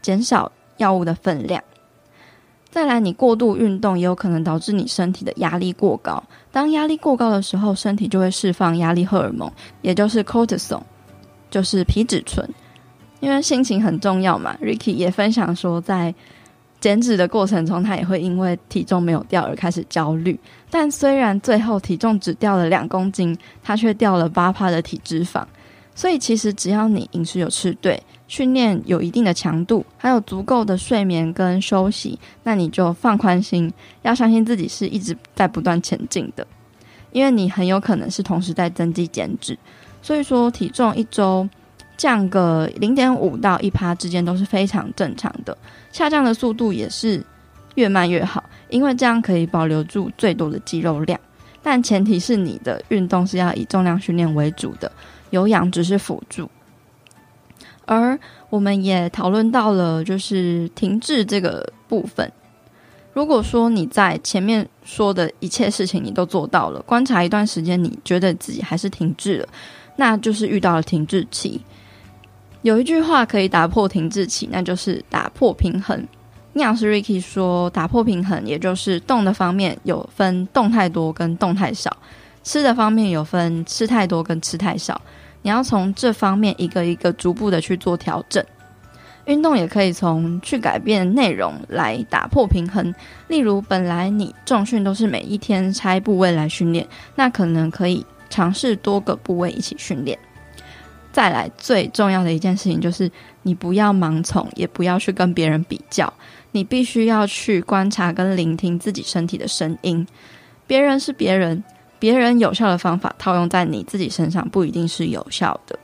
减少药物的分量。再来，你过度运动也有可能导致你身体的压力过高，当压力过高的时候，身体就会释放压力荷尔蒙，也就是 cortisol。就是皮质醇，因为心情很重要嘛。Ricky 也分享说，在减脂的过程中，他也会因为体重没有掉而开始焦虑。但虽然最后体重只掉了两公斤，他却掉了八趴的体脂肪。所以其实只要你饮食有吃对，训练有一定的强度，还有足够的睡眠跟休息，那你就放宽心，要相信自己是一直在不断前进的，因为你很有可能是同时在增肌减脂。所以说，体重一周降个零点五到一趴之间都是非常正常的，下降的速度也是越慢越好，因为这样可以保留住最多的肌肉量。但前提是你的运动是要以重量训练为主的，有氧只是辅助。而我们也讨论到了，就是停滞这个部分。如果说你在前面说的一切事情你都做到了，观察一段时间，你觉得自己还是停滞了，那就是遇到了停滞期。有一句话可以打破停滞期，那就是打破平衡。营养师 Ricky 说，打破平衡，也就是动的方面有分动太多跟动太少，吃的方面有分吃太多跟吃太少。你要从这方面一个一个逐步的去做调整。运动也可以从去改变内容来打破平衡。例如，本来你重训都是每一天拆部位来训练，那可能可以尝试多个部位一起训练。再来，最重要的一件事情就是，你不要盲从，也不要去跟别人比较。你必须要去观察跟聆听自己身体的声音。别人是别人。别人有效的方法套用在你自己身上不一定是有效的。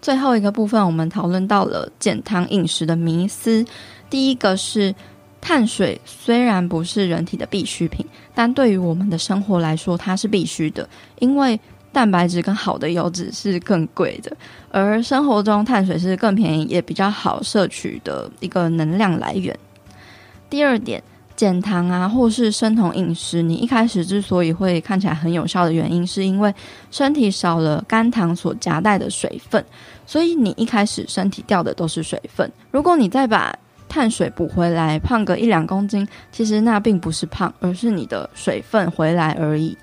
最后一个部分，我们讨论到了减糖饮食的迷思。第一个是碳水虽然不是人体的必需品，但对于我们的生活来说，它是必须的，因为蛋白质跟好的油脂是更贵的，而生活中碳水是更便宜也比较好摄取的一个能量来源。第二点。减糖啊，或是生酮饮食，你一开始之所以会看起来很有效的原因，是因为身体少了肝糖所夹带的水分，所以你一开始身体掉的都是水分。如果你再把碳水补回来，胖个一两公斤，其实那并不是胖，而是你的水分回来而已。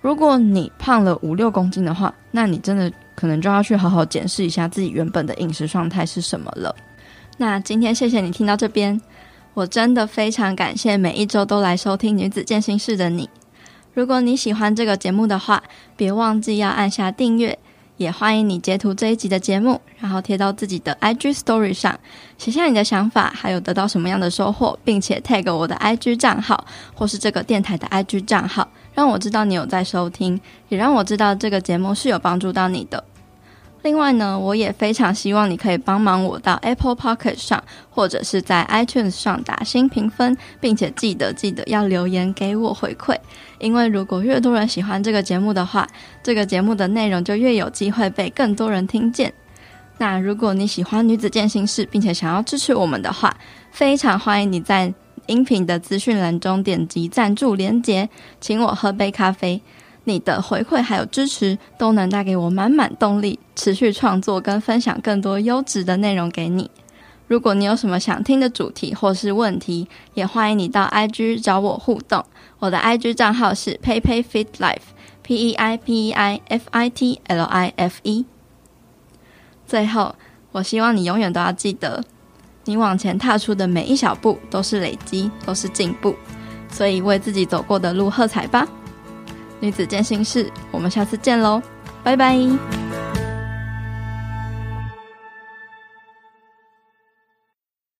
如果你胖了五六公斤的话，那你真的可能就要去好好检视一下自己原本的饮食状态是什么了。那今天谢谢你听到这边。我真的非常感谢每一周都来收听女子健心室的你。如果你喜欢这个节目的话，别忘记要按下订阅，也欢迎你截图这一集的节目，然后贴到自己的 IG Story 上，写下你的想法，还有得到什么样的收获，并且 tag 我的 IG 账号或是这个电台的 IG 账号，让我知道你有在收听，也让我知道这个节目是有帮助到你的。另外呢，我也非常希望你可以帮忙我到 Apple Pocket 上，或者是在 iTunes 上打新评分，并且记得记得要留言给我回馈，因为如果越多人喜欢这个节目的话，这个节目的内容就越有机会被更多人听见。那如果你喜欢女子健心室，并且想要支持我们的话，非常欢迎你在音频的资讯栏中点击赞助连结，请我喝杯咖啡。你的回馈还有支持，都能带给我满满动力，持续创作跟分享更多优质的内容给你。如果你有什么想听的主题或是问题，也欢迎你到 IG 找我互动。我的 IG 账号是 peipei.fitlife，P E I P E I F I T L I F E。最后，我希望你永远都要记得，你往前踏出的每一小步都是累积，都是进步。所以，为自己走过的路喝彩吧！女子健心室，我们下次见喽，拜拜。